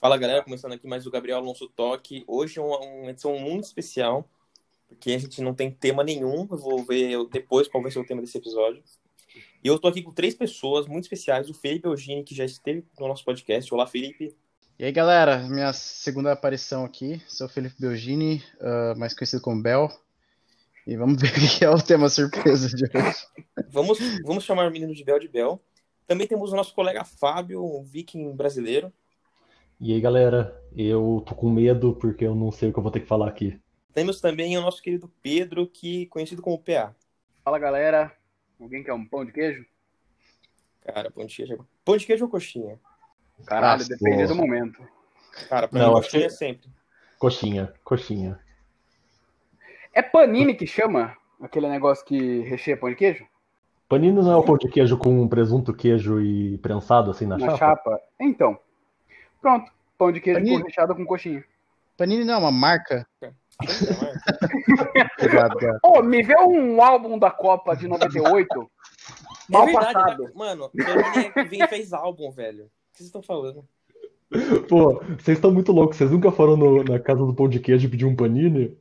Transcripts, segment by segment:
Fala galera, começando aqui mais o Gabriel Alonso Toque. Hoje é uma, uma edição muito especial, porque a gente não tem tema nenhum. Eu vou ver depois qual vai ser o tema desse episódio. E eu tô aqui com três pessoas muito especiais: o Felipe Eugênio, que já esteve no nosso podcast. Olá, Felipe. E aí, galera, minha segunda aparição aqui. Sou o Felipe Belgini, uh, mais conhecido como Bel. E vamos ver o que é o tema surpresa de hoje. vamos, vamos chamar o menino de Bel de Bel. Também temos o nosso colega Fábio, um viking brasileiro. E aí, galera, eu tô com medo porque eu não sei o que eu vou ter que falar aqui. Temos também o nosso querido Pedro, que conhecido como PA. Fala, galera. Alguém quer um pão de queijo? Cara, pão de queijo. Pão de queijo ou coxinha? Caralho, Nossa, depende do momento. Cara, pra não, mim, coxinha que... sempre. Coxinha, coxinha. É panini que chama aquele negócio que recheia pão de queijo? Panini não é o pão de queijo com presunto, queijo e prensado assim na, na chapa? chapa? Então, Pronto. Pão de queijo Panini. recheado com coxinha. Panini não é uma marca? Ô, oh, me vê um álbum da Copa de 98. É mal verdade, passado. Né? Mano, Panini fez álbum, velho. O que vocês estão falando? Pô, vocês estão muito loucos. Vocês nunca foram no, na casa do pão de queijo pediram um panini?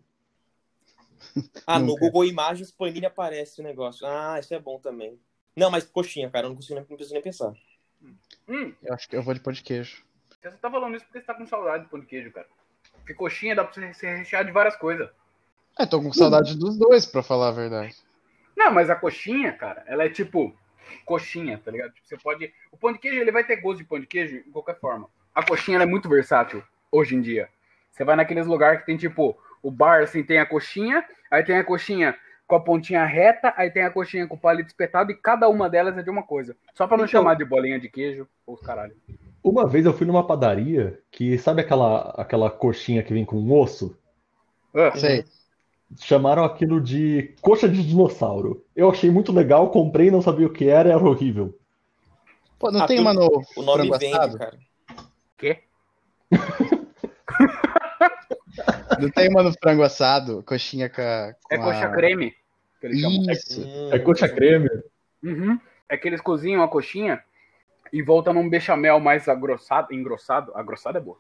Ah, no Google Imagens, panini aparece o negócio. Ah, isso é bom também. Não, mas coxinha, cara, eu não consigo nem, não preciso nem pensar. Hum. Eu acho que eu vou de pão de queijo. Você só tá falando isso porque você tá com saudade do pão de queijo, cara. Porque coxinha dá pra você ser recheado de várias coisas. É, tô com saudade dos dois, pra falar a verdade. Não, mas a coxinha, cara, ela é tipo coxinha, tá ligado? Tipo, você pode. O pão de queijo, ele vai ter gosto de pão de queijo de qualquer forma. A coxinha é muito versátil hoje em dia. Você vai naqueles lugares que tem tipo o bar, assim, tem a coxinha, aí tem a coxinha com a pontinha reta, aí tem a coxinha com o palito espetado e cada uma delas é de uma coisa. Só para não então, chamar de bolinha de queijo ou caralho. Uma vez eu fui numa padaria que, sabe aquela, aquela coxinha que vem com osso? Ah, sei. Chamaram aquilo de coxa de dinossauro. Eu achei muito legal, comprei, não sabia o que era, era horrível. Pô, não ah, tem uma no. O nome vem, cara. Quê? não tem uma no frango assado, coxinha com a. Com é coxa a... creme. Isso. É, é coxa creme. Uhum. É que eles cozinham a coxinha e volta num bechamel mais agrossado, engrossado, agrossado é boa,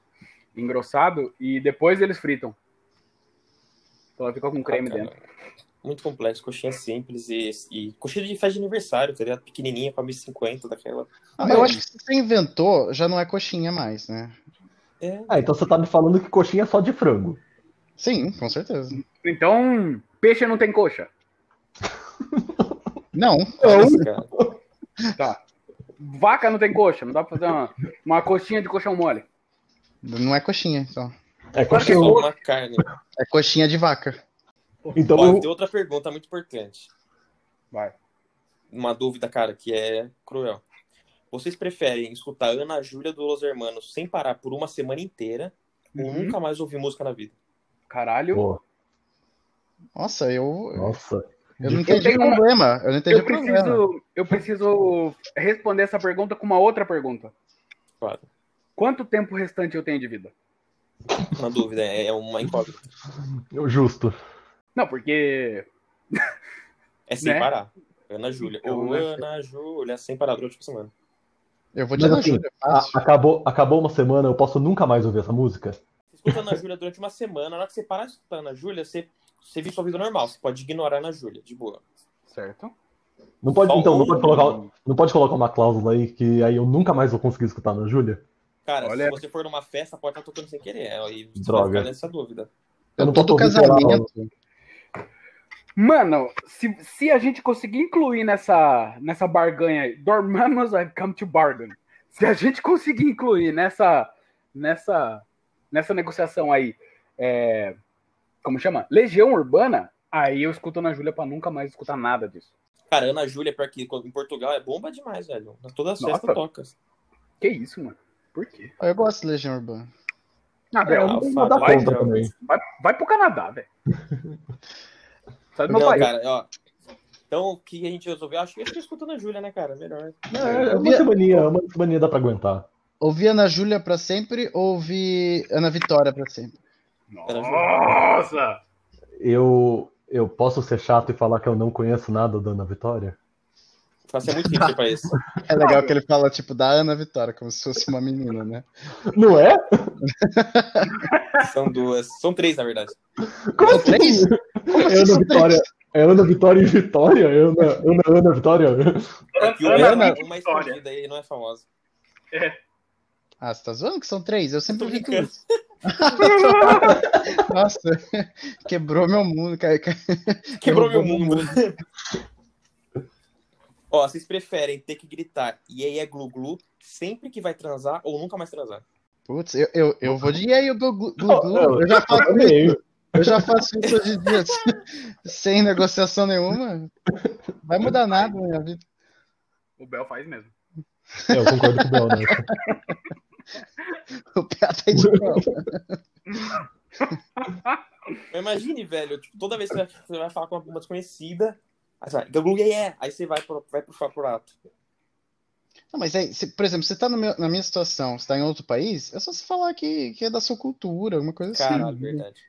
engrossado, e depois eles fritam. Então ela fica com creme ah, dentro. Muito complexo, coxinha simples e, e coxinha de festa de aniversário, tá ligado? Pequenininha, com a 1050 daquela. Ah, eu acho que se você inventou, já não é coxinha mais, né? É. Ah, então você tá me falando que coxinha é só de frango. Sim, com certeza. Então, peixe não tem coxa. Não. Não. Tá. Vaca não tem coxa, não dá pra fazer uma, uma coxinha de colchão mole. Não é coxinha, então. É coxinha. É uma carne. É coxinha de vaca. Então, Pode ter outra pergunta muito importante. Vai. Uma dúvida, cara, que é cruel. Vocês preferem escutar Ana Júlia do Los Hermanos sem parar por uma semana inteira uhum. ou nunca mais ouvir música na vida? Caralho. Pô. Nossa, eu. Nossa. Eu não entendi o problema. Eu não entendi eu preciso, problema. Eu preciso responder essa pergunta com uma outra pergunta. Claro. Quanto tempo restante eu tenho de vida? Uma dúvida, é, é uma incógnita. Justo. Não, porque. É sem né? parar. Ana Júlia. Ou né? Ana Júlia, sem parar durante uma semana. Eu vou te Mas, assim, Júlia. Acabou, acabou uma semana, eu posso nunca mais ouvir essa música? Você escuta Ana Júlia durante uma semana, na hora que você parar de escutar Ana Júlia, você você vive sua vida normal. Você pode ignorar na Júlia, de boa. Certo. Não pode, então, não pode, colocar, não pode colocar uma cláusula aí que aí eu nunca mais vou conseguir escutar na Júlia? Cara, Olha... se você for numa festa, pode estar tocando sem querer. Aí você Droga. vai ficar nessa dúvida. Eu não tô casamento. Mano, se, se a gente conseguir incluir nessa, nessa barganha aí, Dormamos, I've come to bargain. Se a gente conseguir incluir nessa, nessa, nessa negociação aí, é, como chama? Legião Urbana, aí eu escuto Ana Júlia pra nunca mais escutar nada disso. Cara, Ana Júlia, pra aqui, em Portugal, é bomba demais, velho. Todas as festas tocam. Que isso, mano? Por quê? Eu gosto de Legião Urbana. Ah, velho, ah, não dá vai, conta também. Vai, vai pro Canadá, velho. Sai do meu não, país. cara, ó. Então, o que a gente resolveu? Acho que a gente escuta Ana Júlia, né, cara? Melhor. É, uma semaninha, uma semaninha dá pra aguentar. Ouvir Ana Júlia pra sempre ou ouvir Ana Vitória pra sempre? Nossa! Eu, eu posso ser chato e falar que eu não conheço nada da Ana Vitória? Faça muito difícil pra isso. É legal que ele fala, tipo, da Ana Vitória, como se fosse uma menina, né? Não é? São duas. São três, na verdade. Como São três? assim? Como assim É Ana são Vitória. É Ana Vitória e Vitória? Ana, Ana, Ana Vitória? É que Ana uma, Vitória. uma é escondida e não é famosa. Ah, você tá zoando que são três? Eu sempre vi brincando. Nossa, quebrou meu mundo, cara. Quebrou meu mundo. Ó, vocês preferem ter que gritar e aí é glu-glu sempre que vai transar ou nunca mais transar? Putz, eu, eu, eu vou de e aí, glu, glu, glu, Não, glu. não, Eu já faço isso. Eu já faço isso hoje em dia sem negociação nenhuma. Vai mudar nada na minha vida. O Bel faz mesmo. É, eu concordo com o Bel nessa. O pé tá de prova. Imagine, velho, tipo, toda vez que você vai, falar com uma desconhecida, aí você vai, yeah. aí você vai, pro, vai puxar pro ato. Não, mas aí, se- por exemplo, você tá no meu- na minha situação, você tá em outro país, é só você falar que, que é da sua cultura, alguma coisa Caralho, assim. verdade.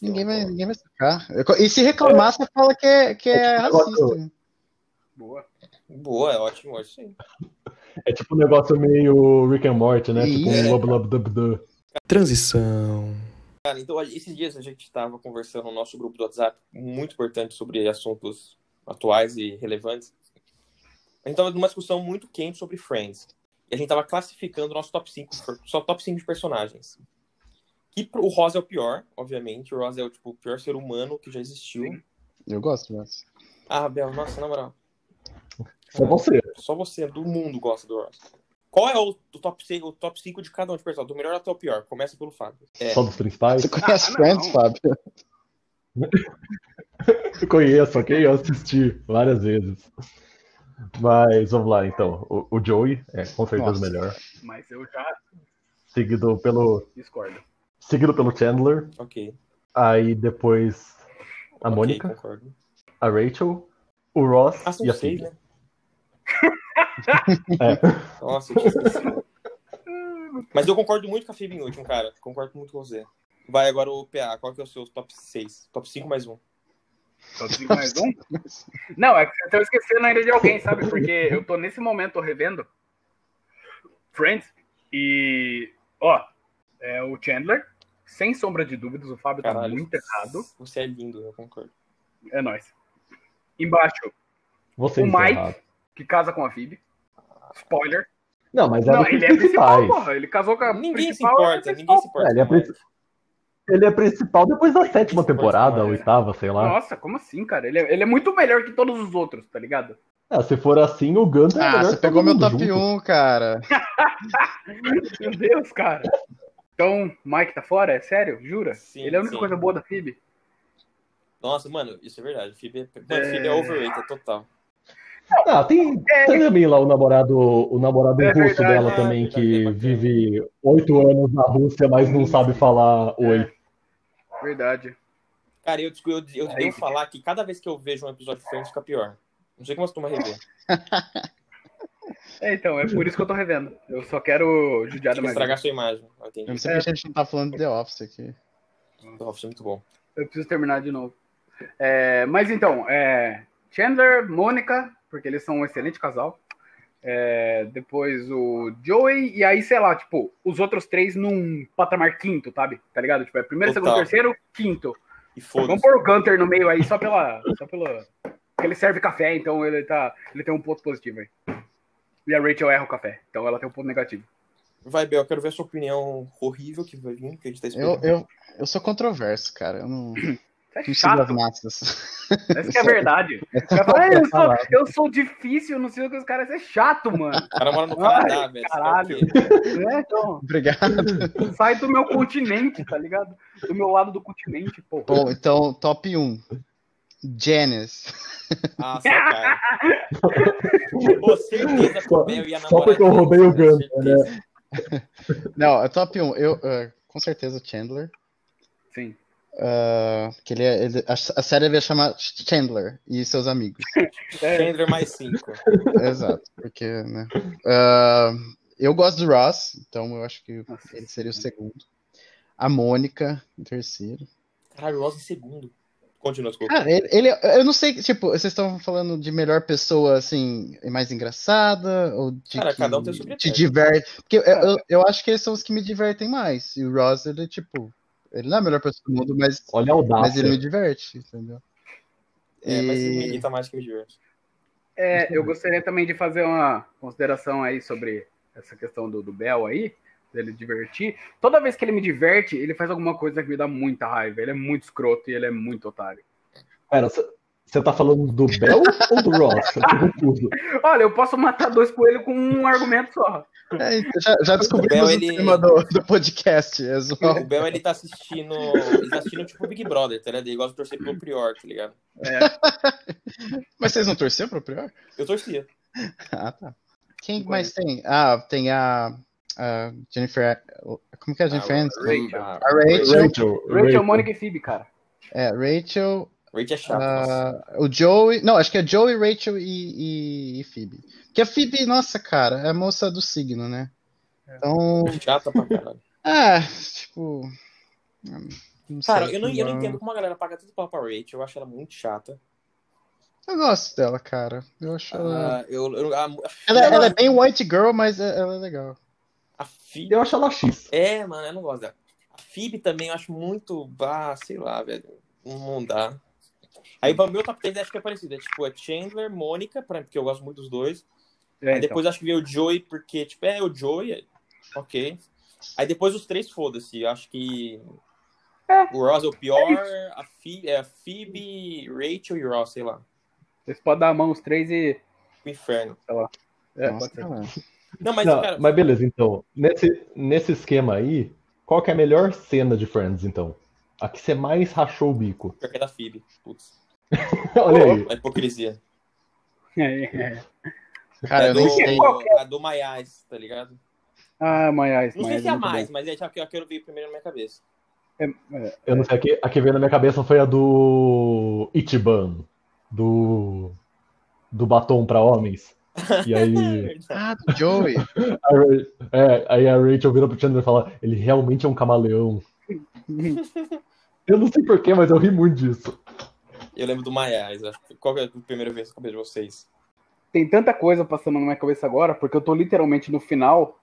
Ninguém vai, ninguém vai sacar. E se reclamar, você fala que é, que é É tipo racista. Boa. Boa, é ótimo, ótimo. É tipo um negócio meio Rick and Morty, né? Tipo um dub dub. Transição. Cara, então, esses dias a gente estava conversando no nosso grupo do WhatsApp, muito importante sobre assuntos atuais e relevantes. A gente tava numa discussão muito quente sobre Friends. E a gente tava classificando o nosso top 5, só top 5 de personagens. Que o Ross é o pior, obviamente. O Ross é o, tipo, o pior ser humano que já existiu. Eu gosto, mas. Ah, Bel, nossa, na moral. Só você. Só você do mundo gosta do Ross. Qual é o, o top 5, o top 5 de cada um de personagem? Do melhor até o pior. Começa pelo Fábio. É. Só dos principais. Você conhece Ah, não. Friends, Fábio? Eu conheço, ok? Eu assisti várias vezes. Mas vamos lá, então. O, o Joey é com certeza Nossa. o melhor. Mas eu já Seguido pelo, discordo. seguido pelo Chandler. Ok. Aí depois a Ok, Mônica, concordo. a Rachel, o Ross Ah, são e a seis, Phoebe. né? É. Nossa, eu tinha esquecido. Mas eu concordo muito com a Phoebe em último, cara. Concordo muito com você. Vai agora o PA. Qual que é o seu top 6? Top 5 mais um. Só digo mais um? Não, é que você tá esquecendo ainda de alguém, sabe? Porque eu tô nesse momento revendo Friends e, ó, é o Chandler, sem sombra de dúvidas, o Fábio tá Caralho. muito errado. Você é lindo, eu concordo. É nóis. Embaixo, Você o Mike, errado. Que casa com a Phoebe. Spoiler. Não, mas é Não, ele é principal, porra. Ele casou com a Ninguém se principal. importa, é ninguém se importa. É, ele é. Ele é principal depois da sétima temporada, mais. oitava, sei lá. Nossa, como assim, cara? Ele é, ele é muito melhor que todos os outros, tá ligado? Ah, se for assim, o é Ah, melhor você pegou meu top junto. 1, cara. Meu Deus, cara. Então, Mike tá fora? É sério? Jura? Sim, ele é a única sim. coisa boa da Phoebe? Nossa, mano, isso é verdade. Phoebe é, mano, Phoebe é overrated, total. Ah, tem, É. tem também lá o namorado, o namorado É russo verdade, dela é também, é que bacana. vive oito anos na Rússia, mas não sabe falar oi. Verdade. Cara, eu, eu, eu devo falar que cada vez que eu vejo um episódio de Friends fica pior. Não sei como você toma rever. É, então, é por isso que eu tô revendo. Eu só quero judiar da que estragar sua imagem. Eu não sei porque a gente não tá falando de The Office aqui. The Office é muito bom. Eu preciso terminar de novo. É, mas então, é, Chandler, Mônica, porque eles são um excelente casal. É, depois o Joey, e aí, sei lá, tipo, os outros três num patamar quinto, sabe? Tá ligado? Tipo, é primeiro, Total. segundo, terceiro, quinto. E Vamos foda-se. pôr o Gunter no meio aí, só pela. Só pela. Porque ele serve café, então ele tá. Ele tem um ponto positivo aí. E a Rachel erra o café, então ela tem um ponto negativo. Vai, Bel, eu quero ver a sua opinião horrível que vai vir, que a gente tá Eu, esperando. eu, eu sou controverso, cara. Eu não, Isso é chato. massas. Essa que é a verdade. O cara fala, "Ah, eu, sou, eu sou difícil, não sei o que os caras. Isso é chato, mano. O cara mora no Canadá, velho. O caralho. É, então, Obrigado. sai do meu continente, tá ligado? Do meu lado do continente, pô. Bom, então, top 1. Janice. Ah, só cara. Pô, certeza que o Bel ia Só porque eu roubei o Gunter, né? Não, é top 1. Eu, eh, com certeza, o Chandler. Sim. Ah, que ele, é- ele- a, a série vai chamar Chandler e seus amigos. É, Chandler mais cinco. Exato, porque, né? Ah, eu gosto do Ross, então eu acho que Nossa. ele seria o segundo. A Mônica, em terceiro. Caralho, Ross em segundo. Continua, desculpa. Cara, ele, ele- eu não sei, tipo, vocês estão falando de melhor pessoa, assim, mais engraçada, ou de Cara, que cada um tem o seu te diverte? Porque eu, eu, eu acho que eles são os que me divertem mais. E o Ross, ele, tipo, ele não é a melhor pessoa do mundo, mas, Olha a mas ele me diverte, entendeu? É, mas me E- irrita mais que me diverte. É, eu gostaria também de fazer uma consideração aí sobre essa questão do, do Bel aí, dele divertir. Toda vez que ele me diverte, ele faz alguma coisa que me dá muita raiva. Ele é muito escroto e ele é muito otário. Pera, você tá falando do Bell ou do Ross? Eu. Olha, eu posso matar dois coelhos com um argumento só. É, então já, já descobrimos o ele- tema do, do podcast. É O zoar. Bel, ele tá assistindo. Ele tá assistindo tipo Big Brother, tá ligado? Ele gosta de torcer pro Prior, tá ligado? Mas vocês não torceram pro pior? Eu torcia. Ah, tá. Quem Não mais tem? Ah, tem a, a Jennifer. Como que é a Jennifer Ah, Aniston? Rachel. A A Rachel. Rachel. Rachel, Mônica e Phoebe, cara. É, Rachel. Rachel é chato. nossa. ah, o Joey. Não, acho que é Joey, Rachel e, e, e Phoebe. Porque a Phoebe, nossa, cara, é a moça do signo, né? Então. Chata pra caralho. Ah, tipo. Não Cara, sei, eu não, eu não entendo como a galera paga tanto pau pra Rachel. Eu acho ela muito chata. Eu gosto dela, cara. Eu acho ela. Ah, eu, eu- a, a, Ela, ela é bem white girl, mas é- ela é legal. a Phoebe. Eu acho ela X. É, mano, eu não gosto dela. A Phoebe também eu acho muito. Ah, sei lá, velho. Não dá. Aí o meu top 10 acho que é parecido. É tipo, é Chandler, Mônica, porque eu gosto muito dos dois. É, Aí então. depois acho que veio o Joey, porque, tipo, é o Joey, é- ok. Aí depois os três, foda-se. Eu acho que É. o Ross é o pior, a Phoebe, é a Phoebe, Rachel e o Ross, sei lá. Vocês podem dar a mão os três e. O inferno. É, Nossa, pode ser. cara. Não, mas, Não, cara, mas beleza, então. Nesse, nesse esquema aí, qual que é a melhor cena de Friends, então? A que você mais rachou o bico? pior que é da Phoebe. Putz, Olha aí. a hipocrisia. É, é. Cara, é eu do, nem sei. a do My Eyes, tá ligado? Ah, Maiás. Não sei se é a mais, mas é a que eu quero ver primeiro na minha cabeça. Eu não sei, a que, a que veio na minha cabeça foi a do Ichiban, do, do batom pra homens. E aí, Ah, do Joey. a, Ra- é, aí a Rachel vira pro Chandler e fala: ele realmente é um camaleão. Eu não sei porquê, mas eu ri muito disso. Eu lembro do que qual é a primeira vez na cabeça de vocês? Tem tanta coisa passando na minha cabeça agora, porque eu tô literalmente no final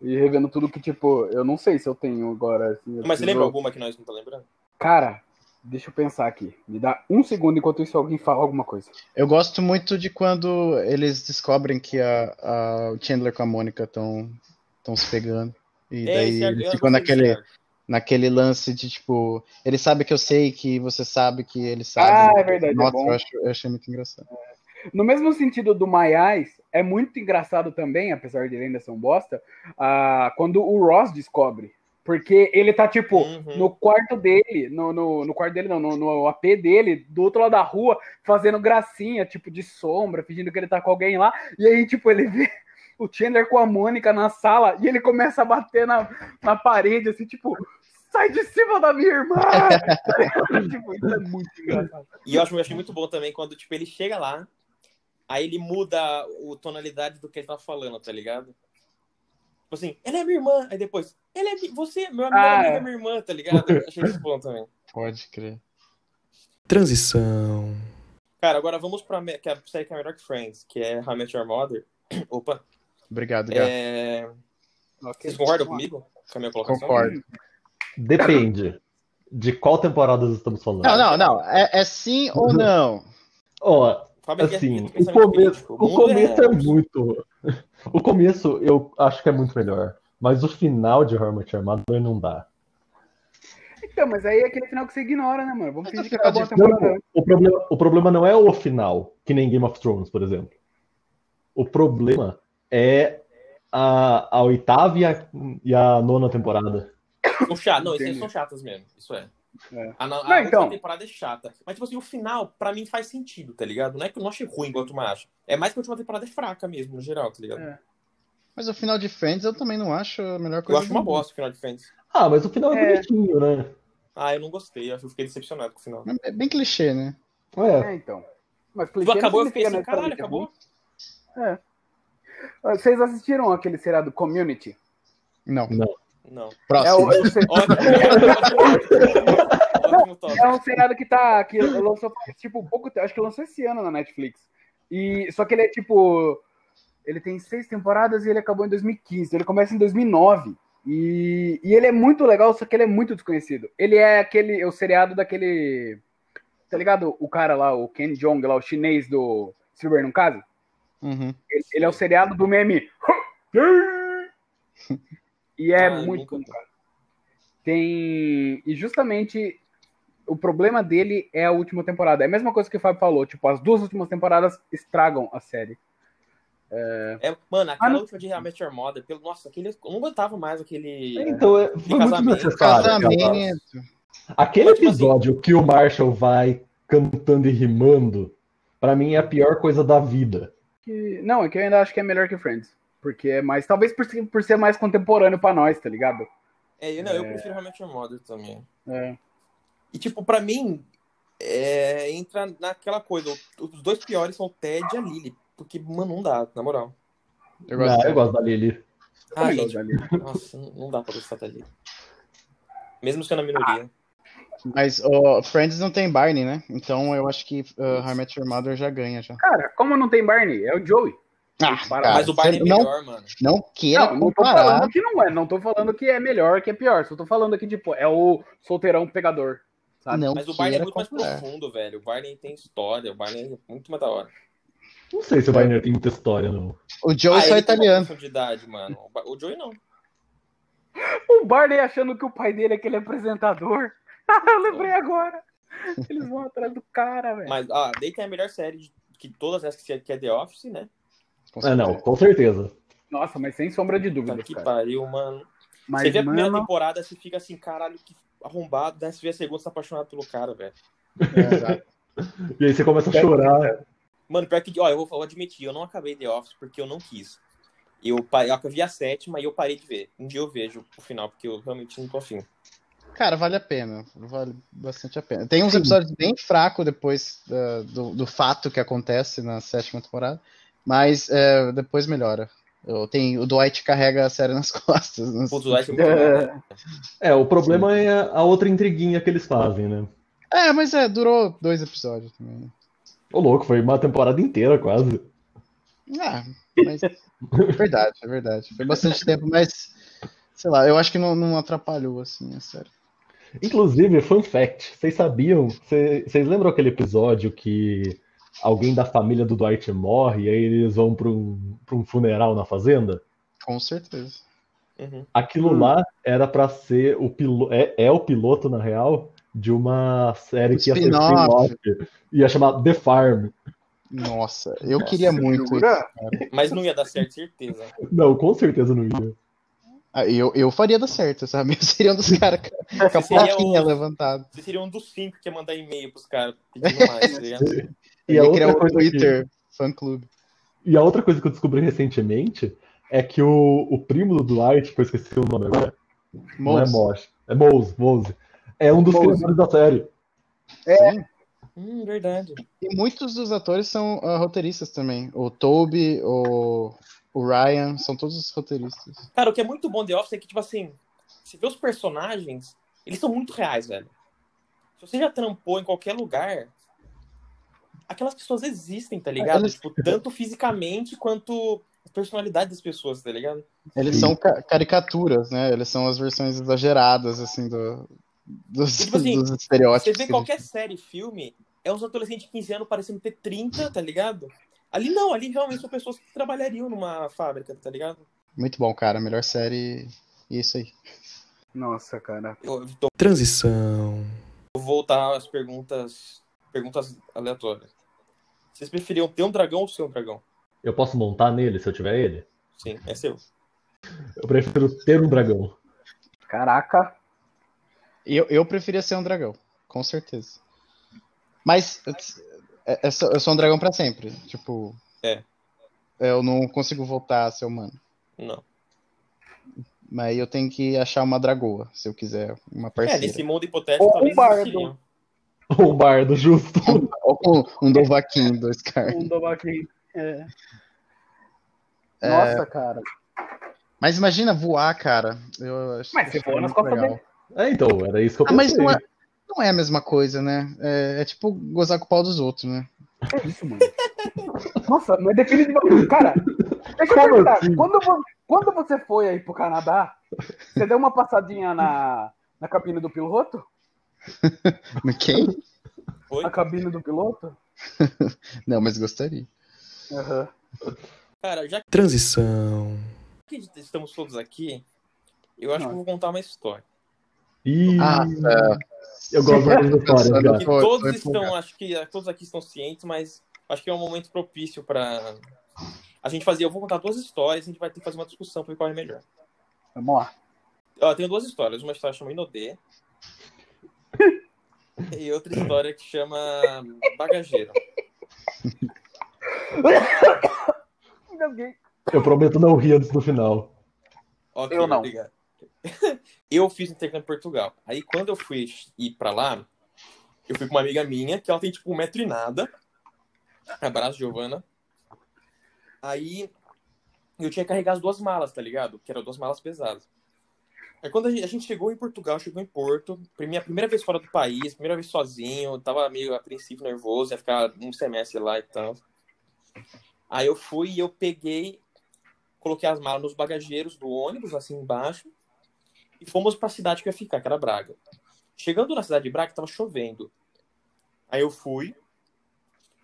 e revendo tudo que, tipo, eu não sei se eu tenho agora. Assim, eu Mas você lembra alguma que nós não tá lembrando? Cara, deixa eu pensar aqui. Me dá um segundo enquanto isso alguém fala alguma coisa. Eu gosto muito de quando eles descobrem que a, a o Chandler com a Mônica estão se pegando. E É, daí gostei desse naquele, arco. Naquele lance de tipo, ele sabe que eu sei que você sabe que ele sabe. Ah, é verdade, é Nossa, bom. eu, acho, eu achei muito engraçado. No mesmo sentido do My Eyes, é muito engraçado também, apesar de ele ainda ser um bosta, ah, quando o Ross descobre. Porque ele tá, tipo, Uhum. no quarto dele, no, no, no quarto dele, não, no, no AP dele, do outro lado da rua, fazendo gracinha, tipo, de sombra, fingindo que ele tá com alguém lá. E aí, tipo, ele vê o Chandler com a Mônica na sala e ele começa a bater na, na parede, assim, tipo, sai de cima da minha irmã! tipo, isso é muito engraçado. E eu acho, eu achei muito bom também quando, tipo, ele chega lá, aí ele muda a tonalidade do que ele tá falando, tá ligado? Tipo assim, ela é minha irmã. Aí depois, ela é você, meu amigo Ah, é. é minha irmã, tá ligado? Eu achei isso bom também. Pode crer. Transição. Cara, agora vamos pra que é a série que é melhor que Friends, que é How I Met Your Mother. Opa, Obrigado, Gato. é... Vocês concordam comigo? Com a minha colocação? Concordo. Depende de qual temporada nós estamos falando. Não, não, não. É, é sim ou não? Ó, é- assim, é o começo, o começo é muito. O começo eu acho que é muito melhor. Mas o final de Hermit Armador não dá. Então, mas aí é aquele final que você ignora, né, mano? Vamos fingir que final acabou a Não, temporada. antes. o, problema, o problema não é o final, que nem Game of Thrones, por exemplo. O problema é a, a oitava e a, e a nona temporada. São chatas. Não, essas são chatas mesmo. Isso é. É. A, a, a então. última temporada é chata. Mas, tipo assim, o final, pra mim, faz sentido, tá ligado? Não é que eu não achei ruim, igual tu acha. É mais que a última temporada é fraca mesmo, no geral, tá ligado? É. Mas o final de Friends eu também não acho a melhor Eu coisa. acho do uma bosta o final de Friends. Ah, mas o final é, É. bonitinho, né? Ah, eu não gostei. Eu acho que eu fiquei decepcionado com o final. É bem clichê, né? É. É, então. Mas clichê acabou, eu fiquei assim, caralho, necessariamente acabou. ruim. Vocês assistiram aquele seriado Community? Não. Não. É Próximo. o, ótimo top. É um seriado que tá. Que lançou tipo pouco tempo. Acho que lançou esse ano na Netflix. E, só que ele é tipo. Ele tem seis temporadas e ele acabou em 2015. Então ele começa em 2009. E, e ele é muito legal, só que ele é muito desconhecido. Ele é aquele. É o seriado daquele. Tá ligado? O cara lá, o Ken Jong, lá, o chinês do Silver no caso. Uhum. Ele, ele é o seriado do meme. E é Ah, muito bom, cara. Tem. E justamente o problema dele é a última temporada. É a mesma coisa que o Fábio falou. Tipo, as duas últimas temporadas estragam a série. É, mano, aquela Ah, não- última de Real Met Your Mother, pelo, nossa, aquele, eu não aguentava mais aquele. Então, é, foi muito casamento. necessário. aquela- Casamento. Aquele tipo assim- episódio que o Marshall vai cantando e rimando, pra mim é a pior coisa da vida. Que... Não, é que eu ainda acho que é melhor que Friends. Porque é mais. Talvez por, ser- por ser mais contemporâneo pra nós, tá ligado? É, eu, não, eu É. prefiro Real Met Your Mother também. É. E, tipo, pra mim, é, entra naquela coisa. Os dois piores são o Ted e a Lily. Porque, mano, não dá, na moral. Eu Não, gosto. eu gosto da Lily. Ah, gente, gosto da nossa, não dá pra gostar da Lily. Mesmo sendo a minoria. Mas o Friends não tem Barney, né? Então eu acho que uh, How I Met Your Mother já ganha já. Cara, como não tem Barney? É o Joey. Ah, cara, Mas o Barney é não, melhor, mano. não queira Não, não tô comparar. falando que não é. Não tô falando que é melhor que é pior. Só tô falando que, tipo, é o solteirão pegador. Sabe? Não Mas o Barney é muito mais profundo, velho. O Barney tem história, o Barney é muito mais da hora. Não sei se o Barney tem muita história, não. O Joe ah, é só uma italiano. profundidade, mano. O Joey não. O Barney achando que o pai dele é aquele apresentador. eu lembrei agora. Eles vão atrás do cara, velho. Mas, ah, daí tem a melhor série de, que todas essas que é The Office, né? Com É, não, com certeza. Nossa, mas sem sombra de Tá dúvidas, que cara. pariu, mano. Mas, você vê a primeira mano, temporada, você fica assim, caralho, que arrombado. Daí você vê a segunda, você tá apaixonado pelo cara, velho. É, exato. E aí você começa a chorar. Mano, pior que, ó, eu vou, vou admitir, eu não acabei The Office porque eu não quis. Eu, eu vi a sétima e eu parei de ver. Um dia eu vejo o final, porque eu realmente não tô afim. Cara, vale a pena. Vale bastante a pena. Tem uns Sim. episódios bem fracos depois uh, do, do fato que acontece na sétima temporada, mas é, depois melhora. Eu, tem, o Dwight carrega a série nas costas. sei. Putz, o Light é bom, né? É, o problema é a outra intriguinha que eles fazem, né? É, mas é, durou dois episódios também. Ô, louco, foi uma temporada inteira quase. Ah, mas é verdade, é verdade. Foi bastante tempo, mas sei lá, eu acho que não, não atrapalhou assim a série. Inclusive, fun fact, vocês sabiam? Cê- Vocês lembram aquele episódio que alguém da família do Dwight morre e aí eles vão para um, pra um funeral na fazenda? Com certeza. Uhum. Aquilo Hum. lá era pra ser o piloto, é, é o piloto, na real, de uma série que ia ser Spin-off. Ia chamar The Farm. Nossa, eu Nossa, queria muito isso. Mas não ia dar certo, certeza. Não, com certeza não ia. Ah, eu, eu faria dar certo, sabe? Eu seria um dos caras com a plaquinha o- levantada. Você seria um dos cinco que ia mandar e-mail pros caras pedindo mais, tá ligado? E a outra um coisa que- Twitter, fã clube. E a outra coisa que eu descobri recentemente é que o, o primo do Dwight, que eu esqueci o nome agora, não é Mosh, é Mose, Mose. É um dos Mose. criadores da série. sim. Hum, verdade. E muitos dos atores são ah, roteiristas também. O Toby, o, o Ryan, são todos roteiristas. Cara, o que é muito bom The Office é que, tipo assim, você vê os personagens, eles são muito reais, velho. Se você já trampou em qualquer lugar, aquelas pessoas existem, tá ligado? Eles- Tipo, tanto fisicamente quanto a personalidade das pessoas, tá ligado? Eles Sim. são ca- caricaturas, né? Eles são as versões exageradas, assim, do, dos, Tipo assim, dos estereótipos. Você vê que qualquer série, filme, é uns adolescentes de 15 anos parecendo ter 30, tá ligado? Ali não, ali realmente são pessoas que trabalhariam numa fábrica, tá ligado? Muito bom, cara. Melhor série. Isso aí. Nossa, cara. Eu tô... Transição. Vou voltar às perguntas, perguntas aleatórias. Vocês preferiam ter um dragão ou ser um dragão? Eu posso montar nele se eu tiver ele? Sim, é seu. Eu prefiro ter um dragão. Caraca. Eu, eu preferia ser um dragão, com certeza. Mas é, é só- eu sou um dragão pra sempre. Tipo. É. Eu não consigo voltar a ser humano. Não. Mas aí eu tenho que achar uma dragoa, se eu quiser, uma É, parceira. nesse mundo hipotético, Ou um bardo. existiriam. Um bardo, justo. Ou com um Dovahkiin, dois caras. Um Dovahkiin. É. É. Nossa, cara. Mas imagina voar, cara. Eu acho, Mas você voa nas costas legal. dele. É, então, era isso que eu Ah, mas pensei. não é, não é a mesma coisa, né? É, é tipo gozar com o pau dos outros, né? É isso, mano. Nossa, mas definitivamente. Cara, deixa eu perguntar. assim? Quando, quando você foi aí pro Canadá, você deu uma passadinha na, na cabine do piloto? Quem? Foi? Na cabine do piloto? Não, mas gostaria. Aham. Cara, já Transição. que estamos todos aqui, eu acho que eu vou contar uma história. Ih, Ah, eu gosto. Que Foi, todos estão, empolgado. acho que todos aqui estão cientes, mas acho que é um momento propício pra a gente fazer. Eu vou contar duas histórias, a gente vai ter que fazer uma discussão pra ver qual é melhor. Vamos lá. Eu tenho duas histórias. Uma história chama Inodê. e outra história que chama Bagageiro. Eu prometo não rir antes do final. Ok, Eu não. obrigado. eu fiz intercâmbio em Portugal. Aí quando eu fui ir pra lá, eu fui com uma amiga minha, que ela tem tipo um metro e nada. Abraço, Giovana. Aí eu tinha que carregar as duas malas, tá ligado? Que eram duas malas pesadas. Aí quando a gente, a gente chegou em Portugal, chegou em Porto, minha primeira vez fora do país, primeira vez sozinho, tava meio apreensivo, nervoso, ia ficar um semestre lá e tal. Aí eu fui e eu peguei, coloquei as malas nos bagageiros do ônibus, assim embaixo, e fomos pra cidade que eu ia ficar, que era Braga. Chegando na cidade de Braga, tava chovendo. Aí eu fui,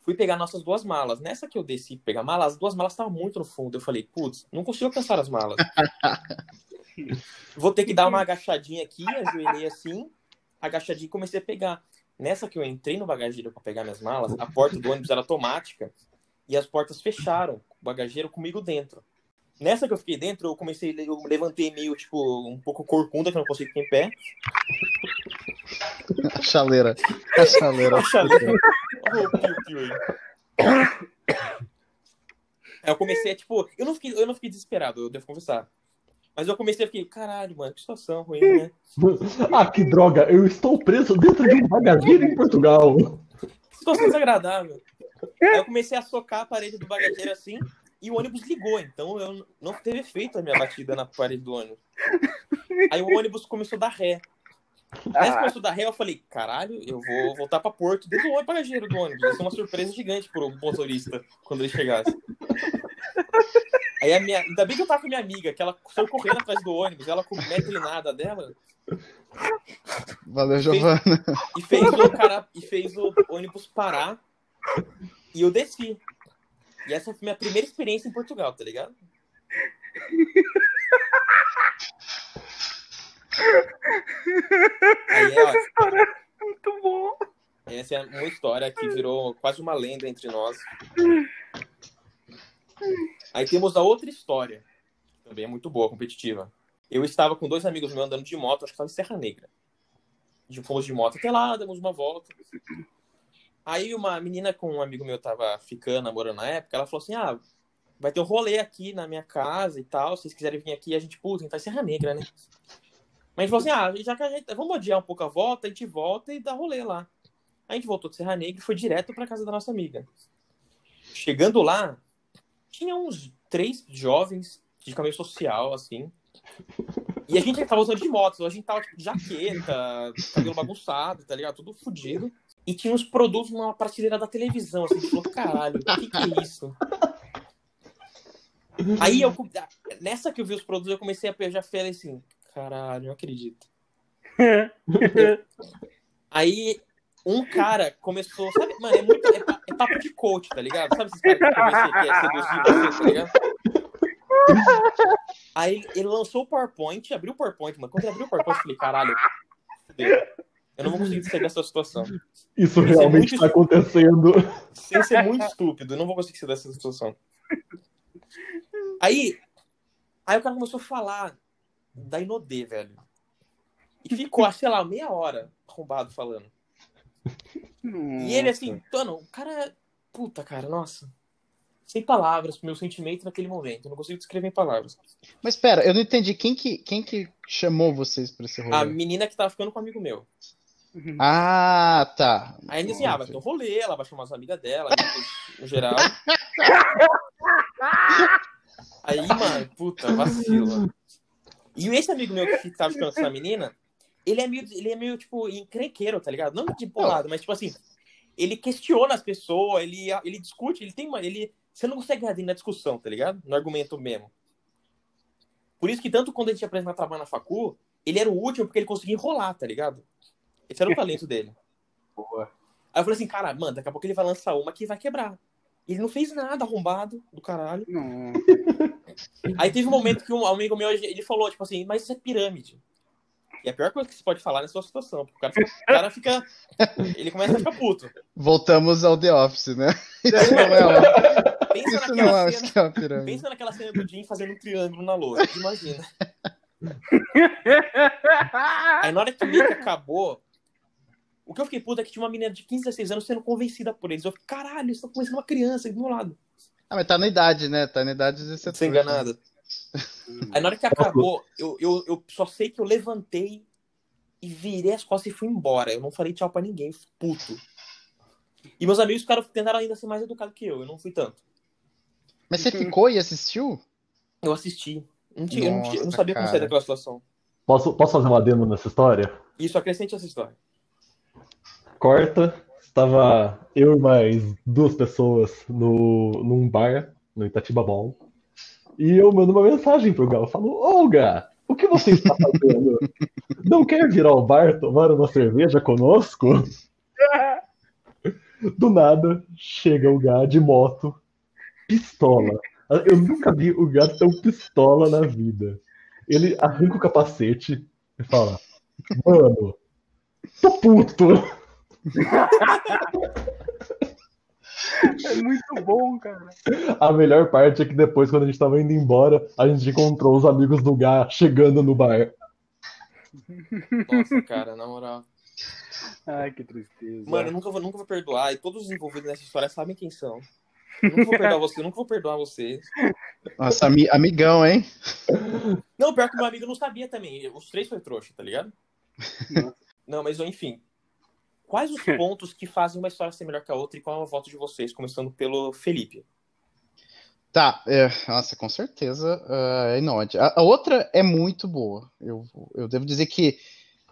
fui pegar nossas duas malas. Nessa que eu desci pegar malas, as duas malas estavam muito no fundo. Eu falei, putz, não consigo alcançar as malas. Vou ter que dar uma agachadinha aqui, ajoelhei assim, agachadinho e comecei a pegar. Nessa que eu entrei no bagageiro pra pegar minhas malas, a porta do ônibus era automática e as portas fecharam, o bagageiro comigo dentro. Nessa que eu fiquei dentro, eu comecei, eu levantei meio, tipo, um pouco corcunda, que eu não consigo ficar em pé. A chaleira. A chaleira. A chaleira. Aí. Aí eu comecei a, tipo, eu não, fiquei, eu não fiquei desesperado, eu devo confessar. Mas eu comecei a ficar, caralho, mano, que situação ruim, né? Ah, que droga! Eu estou preso dentro de um bagageiro em Portugal. Que situação desagradável. Aí eu comecei a socar a parede do bagageiro assim, e o ônibus ligou, então eu não teve efeito a minha batida na parede do ônibus. Aí o ônibus começou a dar ré. Aí Ah, começou a dar ré, eu falei, caralho, eu vou voltar pra Porto dentro do bagageiro do ônibus. Vai ser uma surpresa gigante pro motorista quando ele chegasse. Aí a minha. Ainda bem que eu tava com a minha amiga, que ela saiu correndo atrás do ônibus, ela com nada dela, Valeu, Giovana. e fez o cara. E fez o ônibus parar. E eu desci. E essa foi minha primeira experiência em Portugal, tá ligado? Aí, ó, muito bom. Essa é uma história que virou quase uma lenda entre nós. Aí temos a outra história, que também é muito boa, competitiva. Eu estava com dois amigos meus andando de moto, acho que estava em Serra Negra. Fomos de moto até lá, demos uma volta. Aí uma menina com um amigo meu tava ficando, namorando na época, ela falou assim: Ah, vai ter um rolê aqui na minha casa e tal. Se vocês quiserem vir aqui, a gente, puta, a gente tá em Serra Negra, né? Mas a gente falou assim: ah, já que a gente. Vamos adiar um pouco a volta, a gente volta e dá rolê lá. A gente voltou de Serra Negra e foi direto pra casa da nossa amiga. Chegando lá, tinha uns três jovens de caminho social, assim. E a gente tava usando de moto, a gente tava tipo, de jaqueta, cabelo bagunçado, tá ligado? Tudo fodido. E tinha uns produtos numa prateleira da televisão, assim, falou, caralho, o que, que é isso? Aí eu, nessa que eu vi os produtos, eu comecei a já falei assim, caralho, não acredito. Aí um cara começou, sabe, mano, é, muito, é, é papo de coach, tá ligado? Sabe esses caras que conversam que é seduzir você, tá ligado? Aí ele lançou o PowerPoint, abriu o PowerPoint, mano. Quando ele abriu o PowerPoint, eu falei, caralho. Eu não vou conseguir sair dessa situação. Isso é realmente está acontecendo. Sem ser muito estúpido, eu não vou conseguir sair dessa situação. Aí, aí o cara começou a falar da Inodê, velho. E ficou, sei lá, meia hora arrombado falando. E ele assim, mano, o cara. Puta, cara, nossa. Sem palavras pro meu sentimento naquele momento. Eu não consigo descrever em palavras. Mas pera, eu não entendi. Quem que, quem que chamou vocês pra esse rolê? A menina que tava ficando com um amigo meu. Ah, tá. Aí ele assim, ah, vai ter um rolê, ela vai chamar as amigas dela, no geral. Aí, mano, puta, vacilo. E esse amigo meu que tava ficando com essa menina, ele é meio, ele é meio, tipo, encrenqueiro, tá ligado? Não de porrada, mas, tipo assim, ele questiona as pessoas, ele, ele discute, ele tem uma. Ele, você não consegue ganhar na discussão, tá ligado? No argumento mesmo. Por isso que tanto quando a gente apresenta trabalho na facu, ele era o último porque ele conseguia enrolar, tá ligado? Esse era o talento dele. Boa. Aí eu falei assim, cara, mano, daqui a pouco ele vai lançar uma que vai quebrar. Ele não fez nada arrombado do caralho. Não. Aí teve um momento que um amigo meu, ele falou, tipo assim, mas isso é pirâmide. E é a pior coisa que você pode falar nessa situação. Porque o cara, fica, o cara fica. Ele começa a ficar puto. Voltamos ao The Office, né? Isso não é, uma- Pensa isso não é naquela um cena. esquema pirâmide. Pensa naquela cena do Jim fazendo um triângulo na lousa. Imagina. Aí na hora que o Nick acabou, o que eu fiquei puto é que tinha uma menina de 15, 16 anos sendo convencida por eles. Eu fiquei, caralho, eles estão convencendo uma criança do meu lado. Ah, mas tá na idade, né? Tá na idade de ser Sem trouxa. enganada. Aí na hora que acabou, eu, eu, eu só sei que eu levantei e virei as costas e fui embora. Eu não falei tchau pra ninguém, fui puto. E meus amigos ficaram, tentaram ainda ser mais educados que eu, eu não fui tanto. Mas você ficou e assistiu? Eu assisti. Não tinha- eu, não tinha- eu não Nossa, sabia como sair cara. daquela situação. Posso, posso fazer uma demo nessa história? Isso, acrescente essa história. Corta, estava eu e mais duas pessoas no, num bar, no Itatiba Mall. E eu mando uma mensagem pro Gal. Falo, Gá, o que você está fazendo? Não quer vir ao bar tomar uma cerveja conosco? Do nada, chega o Gá de moto, pistola. Eu nunca vi o Gá tão pistola na vida. Ele arranca o capacete e fala, mano, tô puto. É muito bom, cara. A melhor parte é que depois, quando a gente tava indo embora, a gente encontrou os amigos do Gá chegando no bar. Nossa, cara, na moral. Ai, que tristeza. Mano, eu nunca vou, nunca vou perdoar. E todos os envolvidos nessa história sabem quem são. Eu nunca vou perdoar você, eu nunca vou perdoar vocês. Nossa, ami- amigão, hein? Não, pior que meu amigo não sabia também. Os três foi trouxa, tá ligado? Não, mas enfim. Quais os pontos que fazem uma história ser melhor que a outra e qual é o voto de vocês? Começando pelo Felipe. Tá, é, nossa, com certeza ah, é Inod. A, a outra é muito boa. Eu, eu devo dizer que,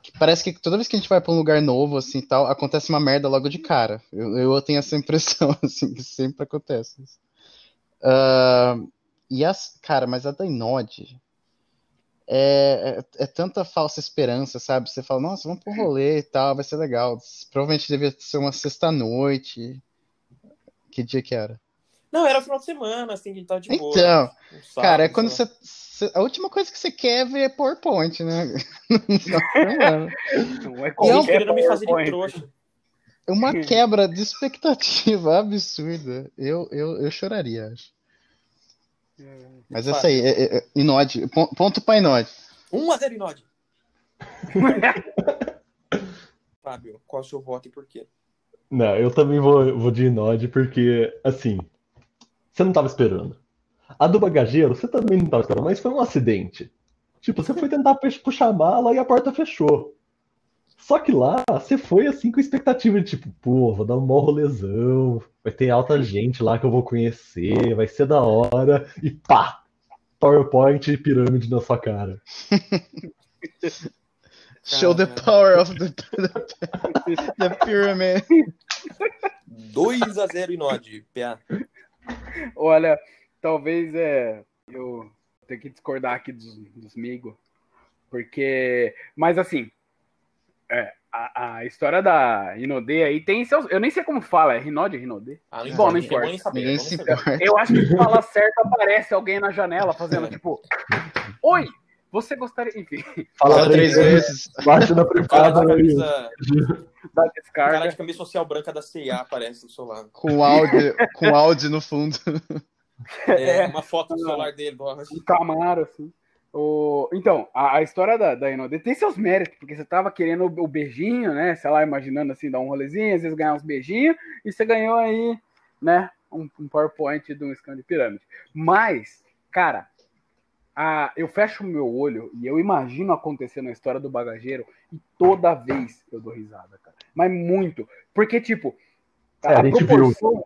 que parece que toda vez que a gente vai pra um lugar novo, assim, tal, acontece uma merda logo de cara. Eu, eu tenho essa impressão, assim, que sempre acontece isso. Ah, e as, cara, mas a da Inod é, é, é tanta falsa esperança, sabe? Você fala, nossa, vamos pro rolê e tal, vai ser legal. Provavelmente devia ser uma sexta-noite. Que dia que era? Não, era final de semana, assim, que a gente tava de boa. Então, Um sábado, Cara, é quando você, você- A última coisa que você quer é ver PowerPoint, né? Não, Não é qualquer querendo me fazer de trouxa. É uma quebra de expectativa absurda. Eu, eu, eu choraria, acho. Mas essa aí, é, é, Inod, pon- ponto pra Inod. 1x0 Inod. Fábio, qual é o seu voto e por quê? Não, eu também vou, vou de Inod porque, assim, você não tava esperando. A do bagageiro, você também não tava esperando, mas foi um acidente. Tipo, você foi tentar puxar a mala e a porta fechou. Só que lá, você foi assim com expectativa de tipo, pô, vou dar um maior rolezão, vai ter alta gente lá que eu vou conhecer, vai ser da hora, e pá! PowerPoint e pirâmide na sua cara. Show the power of the, the, the pyramid. 2x0 Inod, PA. Olha, talvez é. Eu tenho que discordar aqui dos, dos Migo. Porque. Mas assim. É, a, a história da Rinode aí tem seus. Eu nem sei como fala, é Rinode, Rinode? Ah, não Bom, não importa, é é. Eu acho que se fala certo, aparece alguém na janela fazendo tipo. Oi! Você gostaria. Enfim, Fala três vezes. Bate na da privada camisa, da o cara descarga. de camisa social branca da CIA aparece do seu lado. Com áudio, com áudio no fundo. É, uma foto do celular dele. do- um Camaro, assim. O... Então, a, a história da, da Inode tem seus méritos, porque você tava querendo o, o beijinho, né? Sei lá, imaginando assim, dar um rolezinho, às vezes ganhar uns beijinhos, e você ganhou aí, né? Um, um PowerPoint de um escândalo de pirâmide. Mas, cara, a, eu fecho o meu olho e eu imagino acontecendo a história do bagageiro, e toda vez eu dou risada, cara. Mas muito. Porque, tipo, É, a gente viu. proporção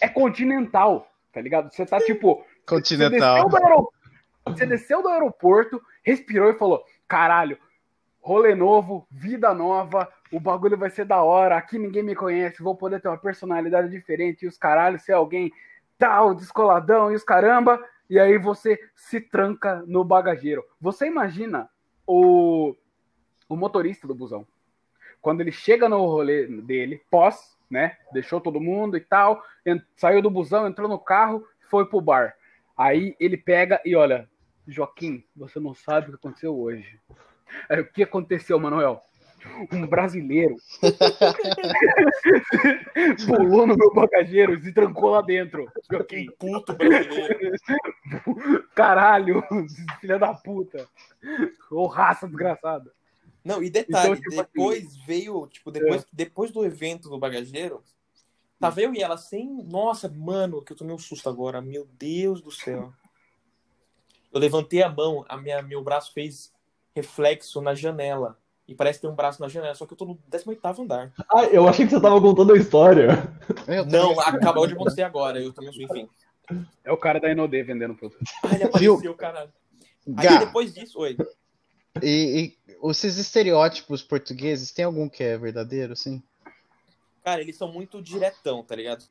é continental, tá ligado? Você tá, tipo, Continental. você você desceu do aeroporto, respirou e falou: caralho, rolê novo, vida nova, o bagulho vai ser da hora, aqui ninguém me conhece, vou poder ter uma personalidade diferente e os caralhos ser alguém tal, descoladão e os caramba, e aí você se tranca no bagageiro. Você imagina o, o motorista do busão, quando ele chega no rolê dele, pós, né, deixou todo mundo e tal, saiu do busão, entrou no carro, foi pro bar. Aí ele pega e olha, Joaquim, você não sabe o que aconteceu hoje. Aí, o que aconteceu, Manuel? Um brasileiro pulou no meu bagageiro e se trancou lá dentro. Joaquim, puto brasileiro. Caralho, filha da puta. Ô raça desgraçada. Não, e detalhe, então, tipo, depois assim, veio, tipo, depois, é. depois do evento do bagageiro, tava eu e ela sem. Nossa, mano, que eu tomei um susto agora. Meu Deus do céu. Eu levantei a mão, a minha, meu braço fez reflexo na janela. E parece que tem um braço na janela, só que eu tô no 18 andar. Ah, eu achei que você tava contando a história. Não, acabou de acontecer agora. Eu também sou, enfim. É o cara da Inodê vendendo produto. Ah, ele apareceu, caralho. Aí depois disso, oi. E, e esses estereótipos portugueses, tem algum que é verdadeiro, sim? Cara, eles são muito diretão, tá ligado?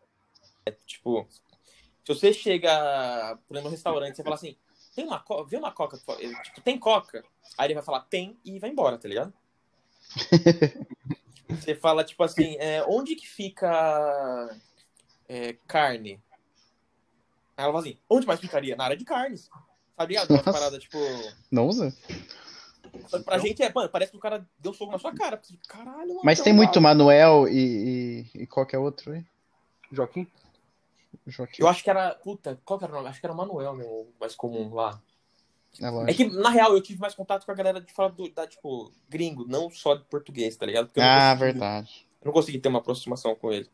É, tipo, se você chega por exemplo, no restaurante, você fala assim, tem uma coca, vê uma coca, tipo, tem coca? Aí ele vai falar, tem, e vai embora, tá ligado? você fala, tipo assim, é, onde que fica é, carne? Aí ela fala assim, onde mais ficaria? Na área de carnes. Tá ligado? Uma parada, tipo... Não usa? Só que pra gente é, mano, parece que o cara deu soco na sua cara. Caralho, mano, Mas tem muito Manuel e, e, e qualquer outro aí? Joaquim? Joaquim. Eu acho que era. Puta, qual que era o nome? Acho que era o Manuel, meu, mais comum lá. É, é, que, na real, eu tive mais contato com a galera de fora do, da, tipo, gringo, não só de português, tá ligado? ah, consegui, verdade. Eu não consegui ter uma aproximação com ele.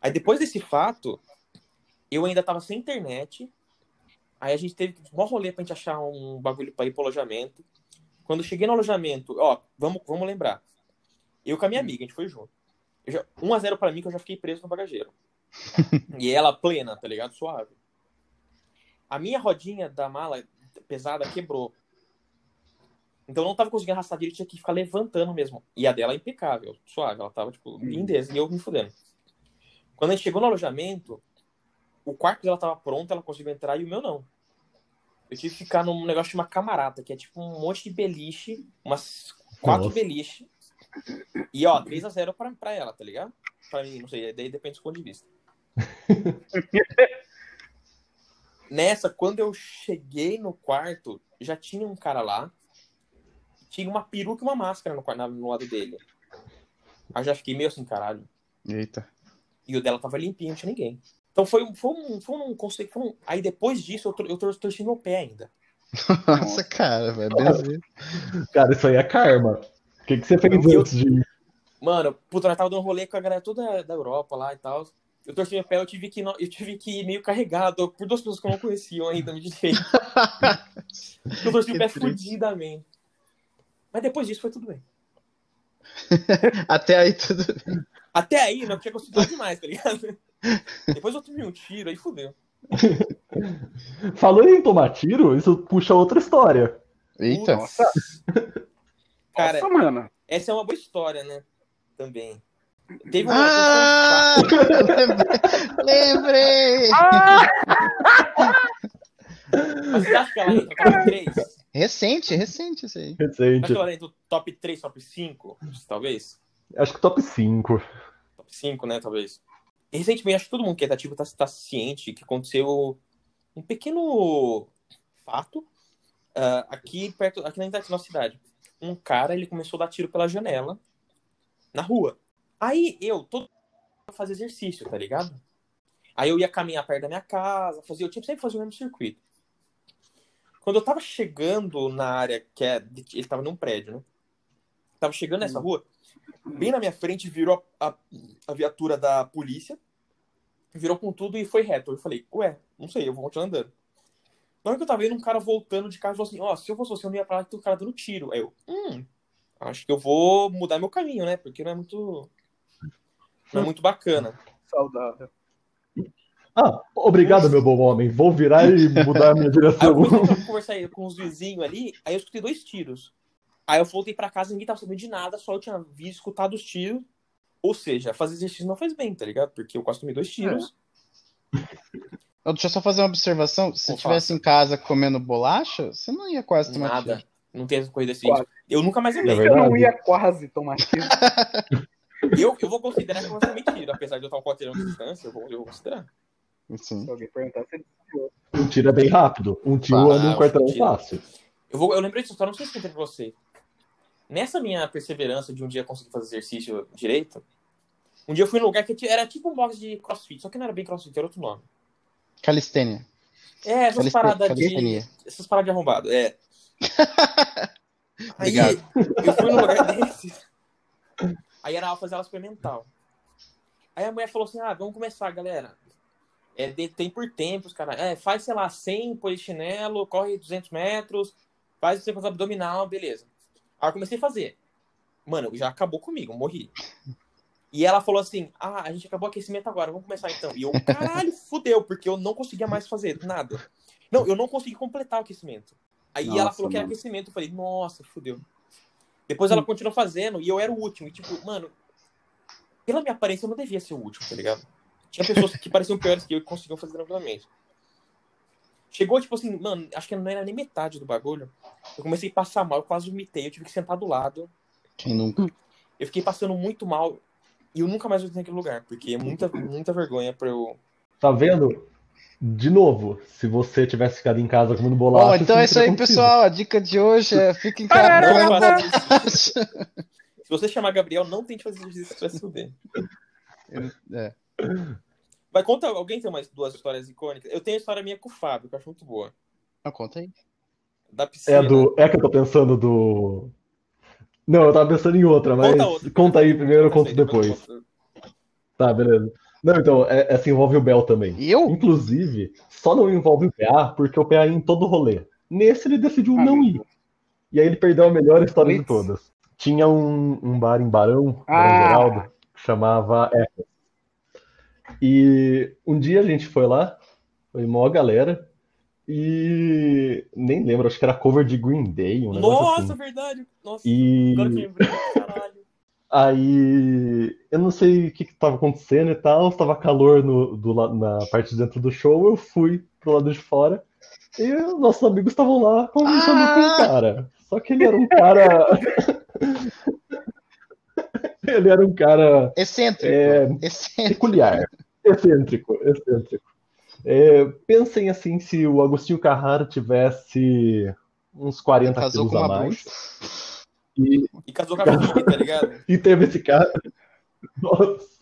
Aí depois desse fato, eu ainda tava sem internet. Aí a gente teve um rolê pra gente achar um bagulho pra ir pro alojamento. Quando eu cheguei no alojamento, ó, vamos, vamos lembrar. Eu com a minha amiga, a gente foi junto. Já, 1x0 pra mim, que eu já fiquei preso no bagageiro. e ela plena, tá ligado? Suave. A minha rodinha da mala pesada quebrou. Então eu não tava conseguindo arrastar direito, tinha que ficar levantando mesmo. E a dela é impecável, suave. Ela tava, tipo, lindeza. E eu me fudendo. Quando a gente chegou no alojamento, o quarto dela tava pronto, ela conseguiu entrar e o meu não. Eu tive que ficar num negócio de uma camarada, que é tipo um monte de beliche, umas quatro Nossa. beliche. E ó, 3x0 pra, pra ela, tá ligado? Pra mim, não sei, daí depende do ponto de vista. Nessa, quando eu cheguei no quarto, já tinha um cara lá. Tinha uma peruca e uma máscara no, no lado dele. Aí eu já fiquei meio assim, caralho. Eita. E o dela tava limpinho, não tinha ninguém. Então foi, foi um, foi um conceito. Foi um... Aí depois disso, eu, eu torci meu pé ainda. Nossa, cara, velho. Cara, isso aí é karma. O que, que você fez eu, antes de Mano, puta, nós tava dando um rolê com a galera toda da Europa lá e tal. Eu torci meu pé, eu tive que, eu tive que ir meio carregado por duas pessoas que eu não conhecia ainda, me direito. eu torci o pé fudidamente. Mas depois disso foi tudo bem. Até aí tudo bem. Até aí, não tinha conseguido demais, tá ligado? Depois eu tomei um tiro, aí fudeu. Falando em tomar tiro, isso puxa outra história. Eita. Nossa. Cara, Nossa, mano. essa é uma boa história, né? Também. Teve uma. Ah! Lembrei! Ah! Mas você acha que ela entra top 3? Recente, recente isso aí. Recente. Acho que ela entra no top 3, top 5, talvez? Acho que top 5. Top 5, né, talvez. Recentemente, acho que todo mundo que é ativo está tá ciente que aconteceu um pequeno fato uh, aqui perto, aqui na da nossa cidade. Um cara, ele começou a dar tiro pela janela na rua. Aí eu, todo fazer exercício, tá ligado? Aí eu ia caminhar perto da minha casa, fazia, eu tinha sempre fazer o mesmo circuito. Quando eu tava chegando na área que é, ele tava num prédio, né? Tava chegando nessa hum. rua, bem na minha frente virou a, a, a viatura da polícia, virou com tudo e foi reto. Eu falei, ué, não sei, eu vou continuar andando. Na hora que eu tava vendo um cara voltando de casa, falou assim, ó, oh, se eu fosse você, eu não ia pra lá que tem um cara dando tiro. Aí eu, hum, acho que eu vou mudar meu caminho, né? Porque não é muito. Não é muito bacana. Saudável. Ah, obrigado, meu bom homem. Vou virar e mudar a minha direção. Aí eu comecei a conversar com os vizinhos ali, aí eu escutei dois tiros. Aí eu voltei pra casa, ninguém tava sabendo de nada, só eu tinha visto, escutado os tiros. Ou seja, fazer exercício não faz bem, tá ligado? Porque eu quase tomei dois tiros. Ó, Deixa eu só fazer uma observação. Se estivesse em casa comendo bolacha, você não ia quase tomar Nada. tiro. Não tem essa corrida assim. Quase. Eu nunca mais É andei. Eu não ia quase tomar tiro. Eu, eu vou considerar que eu tomei tiro. Apesar de eu estar um quarteirão de distância, eu vou, eu vou considerar. Sim. Se alguém perguntar, você desviou. Um tiro é bem rápido. Um tiro Ah, anda um quarteirão um tiro. fácil. Eu, vou, eu lembrei disso, só não sei se contei pra você. Nessa minha perseverança de um dia conseguir fazer exercício direito, um dia eu fui num lugar que era tipo um box de crossfit, só que não era bem crossfit, era outro nome. Calistênia. É, essas Caliste- paradas de. calistenia. Essas paradas de arrombado, é. Aí Obrigado. eu fui num lugar desse. Aí era fazer aula experimental. Aí a mulher falou assim: ah, vamos começar, galera. É, de- tem por tempos, cara. É, faz, sei lá, 100 polichinelo, corre 200 metros, faz você fazer abdominal, beleza. Aí eu comecei a fazer. Mano, já acabou comigo, morri. E ela falou assim: ah, a gente acabou o aquecimento agora, vamos começar então. E eu, caralho, fudeu, porque eu não conseguia mais fazer nada. Não, eu não consegui completar o aquecimento. Aí ela Nossa, falou que era mano. aquecimento, eu falei, nossa, fudeu. Depois ela continuou fazendo e eu era o último. E tipo, mano, pela minha aparência eu não devia ser o último, tá ligado? Tinha pessoas que pareciam piores que eu e conseguiam fazer tranquilamente. Chegou, tipo assim, mano, acho que não era nem metade do bagulho. Eu comecei a passar mal, eu quase vomitei, eu tive que sentar do lado. Quem nunca? Eu fiquei passando muito mal e eu nunca mais voltei naquele lugar, porque é muita, muita vergonha pra eu. Tá vendo? De novo, se você tivesse ficado em casa comendo bolacha. Bom, então é isso aí, acontecido. pessoal. A dica de hoje é fique em Não casa. isso. Se você chamar Gabriel, não tente fazer exercício pra se fuder. É. Vai, conta, alguém tem mais duas histórias icônicas? Eu tenho a história minha com o Fábio, que eu acho muito boa. Não, conta aí. Da piscina. É, do, é que eu tô pensando do. Não, eu tava pensando em outra, mas Conta outra. conta aí primeiro, eu aí, conto depois. eu. Tá, beleza. Não, então, é- essa envolve o Bel também. Eu? Inclusive, só não envolve o PA porque o PA ia em todo rolê. Nesse ele decidiu Ah, não ir. E aí ele perdeu a melhor história de todas. Tinha um, um bar em Barão, Ah. Geraldo, que chamava Echo. E um dia a gente foi lá, foi mó galera, e nem lembro, acho que era cover de Green Day, um negócio Nossa, assim. verdade. Nossa, E agora que eu lembrei, caralho. Aí eu não sei o que que tava acontecendo e tal, estava calor no, do, na parte de dentro do show, eu fui pro lado de fora e os nossos amigos estavam lá conversando Ah! com o cara. Só que ele era um cara. ele era um cara Excêntrico. É. Excêntrico. peculiar, excêntrico, excêntrico. É, pensem assim, se o Agostinho Carrara tivesse uns 40 Casou quilos a mais bucha. E E casou com a filha, tá ligado? E teve esse cara. Nossa.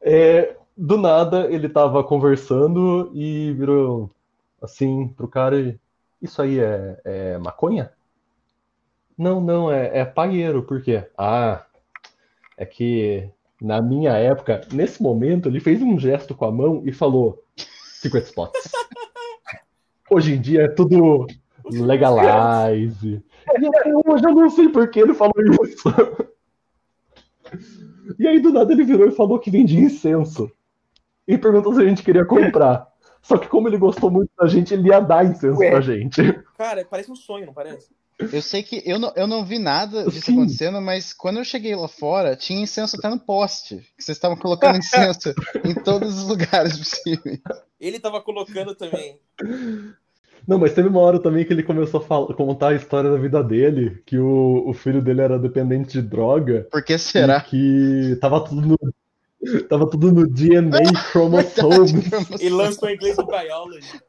É, do nada ele tava conversando e virou assim pro cara: e, Isso aí é, é maconha? Não, não, é, é paieiro, por quê? Ah, é que na minha época, nesse momento, ele fez um gesto com a mão e falou: Secret Spots. Hoje em dia é tudo legalize. E até hoje eu não sei por que ele falou isso. E aí, do nada, ele virou e falou que vendia incenso. E perguntou se a gente queria comprar. Só que, como ele gostou muito da gente, ele ia dar incenso Ué. pra gente. Cara, parece um sonho, não parece? Eu sei que eu não, eu não vi nada disso Sim. acontecendo, mas quando eu cheguei lá fora, tinha incenso até no poste. Que vocês estavam colocando incenso em todos os lugares possíveis. Ele tava colocando também. Não, mas teve uma hora também que ele começou a fal- contar a história da vida dele, que o, o filho dele era dependente de droga Por que será? e que tava tudo no, tava tudo no DNA chromosome. Ele lançou em inglês do Biology.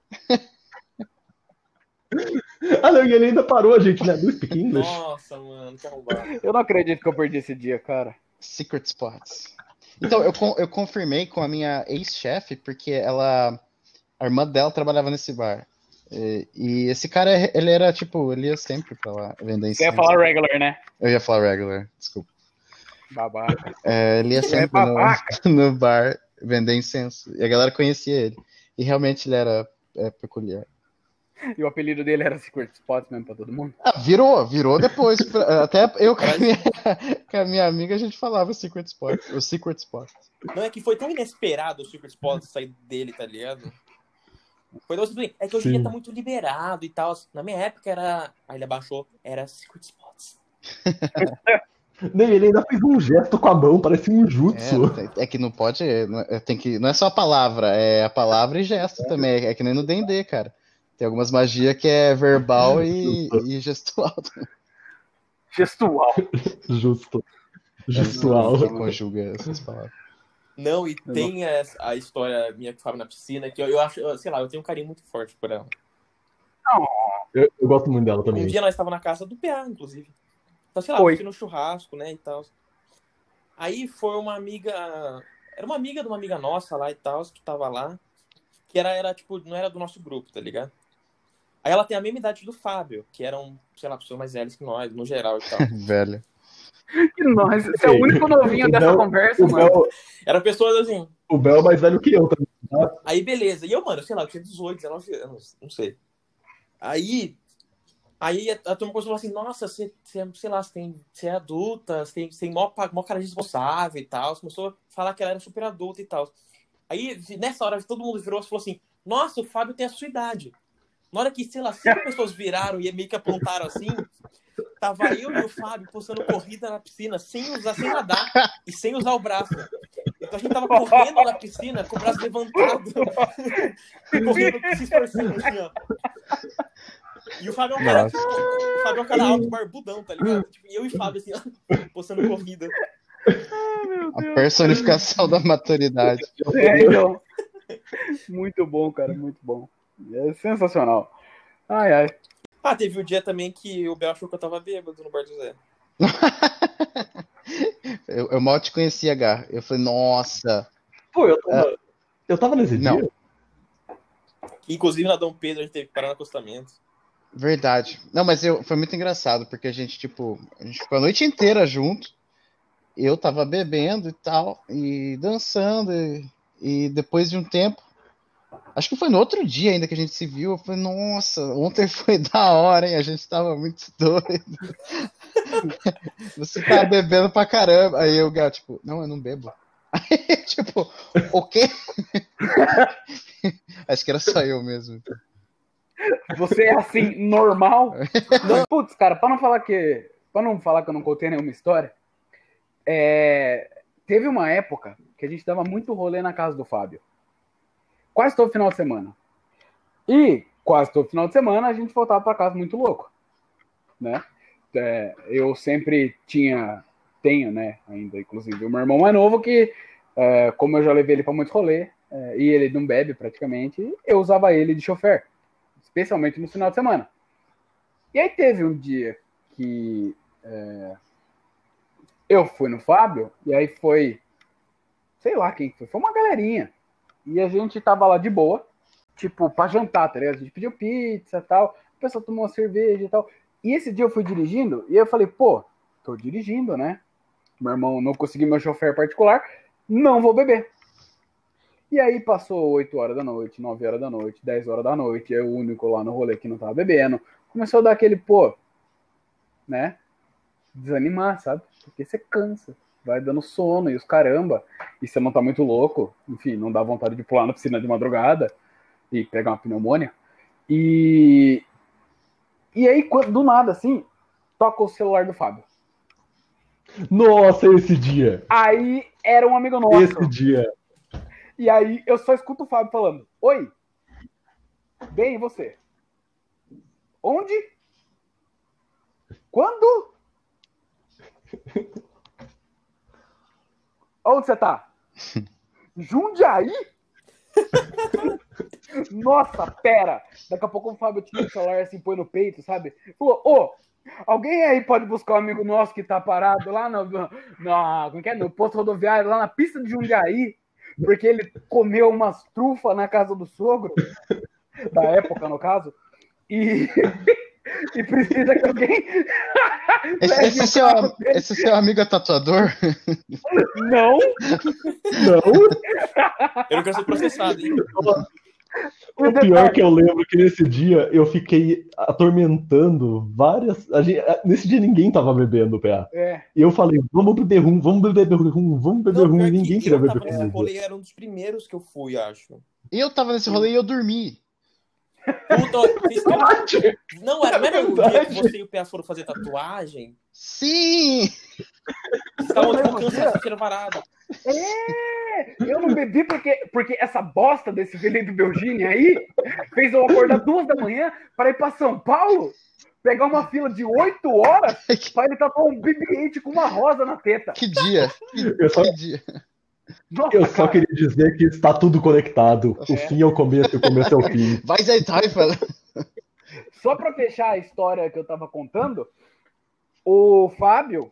Ah, não, e ele ainda parou a gente, né? Do Speak English. Nossa, mano, que arrombado. Eu não acredito que eu perdi esse dia, cara. Secret Spots. Então, eu, eu confirmei com a minha ex-chefe, porque ela. A irmã dela trabalhava nesse bar. E, e esse cara, ele era tipo, ele ia sempre pra lá vender Você ia falar regular, né? Eu ia falar regular, desculpa. Babaca. É, ele ia É sempre no, babaca. no bar vender incenso. E a galera conhecia ele. E realmente ele era é, peculiar. E o apelido dele era Secret Spots mesmo pra todo mundo. Ah, virou, virou depois. Até eu com a, minha, com a minha amiga a gente falava Secret Spot, o Secret Spot. Não, é que foi tão inesperado o Secret Spot sair dele, tá ligado? Foi simples. É que hoje em dia tá muito liberado e tal. Na minha época era. Aí ele abaixou. Era Secret Spot. Nem ele ainda fez um gesto com a mão, parece um jutsu. É, é que não pode. Não é, tem que, não é só a palavra, é a palavra e gesto também. É que nem no DD, cara. Tem algumas magias que é verbal e, e gestual. Gestual. Justo. Gestual. Que conjuga essas palavras. Não, e tem a, a história minha que fala na piscina, que eu, eu acho, eu- sei lá, eu tenho um carinho muito forte por ela. Eu, eu gosto muito dela também. Um dia nós estávamos na casa do PA, inclusive. Então, sei lá, Oi. no churrasco, né, e tal. Aí foi uma amiga. Era uma amiga de uma amiga nossa lá e tal, que tava lá. Que era, era, tipo, não era do nosso grupo, tá ligado? Aí ela tem a mesma idade do Fábio, que eram, sei lá, pessoas mais velhas que nós, no geral e tal. Velho. Que nós, você é o único novinho O dessa Bel- conversa, mano. Bel, Eram pessoas assim. o Bel é mais velho que eu também. Aí, beleza. E eu, mano, sei lá, eu tinha 18, 19 anos, não sei. Aí, aí a, a turma começou a falar assim, nossa, você, você, sei lá, você, tem, você é adulta, você tem, você tem mó, mó cara de responsável e tal. Você começou a falar que ela era super adulta e tal. Aí, nessa hora, todo mundo virou e falou assim, nossa, o Fábio tem a sua idade. Na hora que, sei lá, cinco pessoas viraram e meio que apontaram assim, tava eu e o Fábio postando corrida na piscina, sem usar, sem nadar e sem usar o braço. Então a gente tava correndo na piscina com o braço levantado. correndo, se esforçando assim, ó. E o Fábio é um cara, tipo, o Fábio é um cara alto, barbudão, tá ligado? Tipo, eu e o Fábio, assim, ó, postando corrida. A personificação da maturidade. É, então. Muito bom, cara, muito bom. É sensacional. Ai, ai. Ah, teve o dia também que o Bel achou que eu tava bêbado no bar do Zé. Eu, eu mal te conhecia, Gar. Eu falei, nossa. Pô, eu tava, eu tava nesse Não. dia. Inclusive na Dom Pedro a gente teve que parar no acostamento. Verdade. Não, mas eu, foi muito engraçado, porque a gente, tipo, a gente ficou a noite inteira junto. Eu tava bebendo e tal, e dançando, e, e depois de um tempo, acho que foi no outro dia ainda que a gente se viu, eu falei, nossa, ontem foi da hora, hein? A gente tava muito doido. Você tava bebendo pra caramba. Aí eu, Gal, tipo, não, eu não bebo. Aí, tipo, o quê? Acho que era só eu mesmo. Você é assim, normal? Não, Putz, cara, pra não falar que. Pra não falar que eu não contei nenhuma história, é, teve uma época que a gente dava muito rolê na casa do Fábio. Quase todo final de semana. E quase todo final de semana a gente voltava pra casa muito louco. Né? É, eu sempre tinha, tenho, né, ainda, inclusive, o meu irmão mais novo que, é, como eu já levei ele pra muitos rolê, é, e ele não bebe praticamente, eu usava ele de chofer especialmente no final de semana. E aí teve um dia que é, eu fui no Fábio, e aí foi, sei lá quem foi, foi uma galerinha. E a gente tava lá de boa, tipo, pra jantar, tá ligado? A gente pediu pizza e tal, o pessoal tomou uma cerveja e tal. E esse dia eu fui dirigindo, e eu falei, pô, tô dirigindo, né? Meu irmão não conseguiu meu chofer particular, não vou beber. E aí passou 8 horas da noite, 9 horas da noite, 10 horas da noite, eu o único lá no rolê que não tava bebendo. Começou a dar aquele, pô, né? Desanimar, sabe? Porque você cansa, vai dando sono e os caramba. E você não tá muito louco, enfim, não dá vontade de pular na piscina de madrugada e pegar uma pneumonia. E. E aí, quando- do nada, assim, toca o celular do Fábio. Nossa, esse dia. Aí era um amigo nosso. Esse dia. E aí eu só escuto o Fábio falando: Oi, bem, e você? Onde? Quando? Onde você tá? Jundiaí? Nossa, pera! Daqui a pouco o Fábio tira o celular assim, põe no peito, sabe? Falou, ô, alguém aí pode buscar um amigo nosso que tá parado lá no, no, como que é? no posto rodoviário, lá na pista de Jundiaí, porque ele comeu umas trufas na casa do sogro, da época, no caso, e, e precisa que alguém. Esse, esse seu, dele. esse seu amigo é tatuador? Não, Não, Eu não quero ser processado, hein? o pior que eu lembro que nesse dia eu fiquei atormentando várias. a gente- nesse dia ninguém tava bebendo, PA. É, E eu falei, vamos beber rum, vamos beber rum, vamos beber Não, rum. que Ninguém queria eu beber tava nesse rolê, era um dos primeiros que eu fui, acho. Eu tava nesse rolê e eu dormi. Querem- Verdade. Não, era, não era o dia que você e o Pé foram fazer tatuagem? Sim! Estavam tipo cansados, cheiro varado. É, eu não bebi porque, porque essa bosta desse Felipe Belgini aí fez eu acordar duas da manhã para ir para São Paulo, pegar uma fila de oito horas para ele tatuar um BB-8 com uma rosa na teta. Que dia! Que, Eu só, que dia! Nossa, eu só cara, queria dizer que está tudo conectado. O fim é o começo e o começo é o fim. Vai Zé Teufel! Só para fechar a história que eu tava contando, o Fábio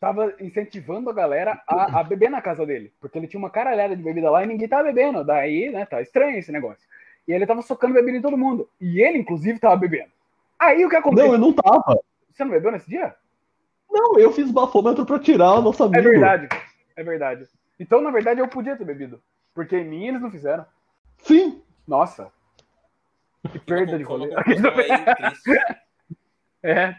tava incentivando a galera a, a beber na casa dele, porque ele tinha uma caralhada de bebida lá e ninguém tava bebendo. Daí, né, tá estranho esse negócio. E ele tava socando bebida em todo mundo. E ele, inclusive, tava bebendo. Aí o que aconteceu? Não, eu não tava. Você não bebeu nesse dia? Não, eu fiz bafômetro pra tirar o nosso amigo. É verdade. É verdade. Então, na verdade, eu podia ter bebido. Porque em mim eles não fizeram. Sim. Nossa. Que perda de uma rolê. É.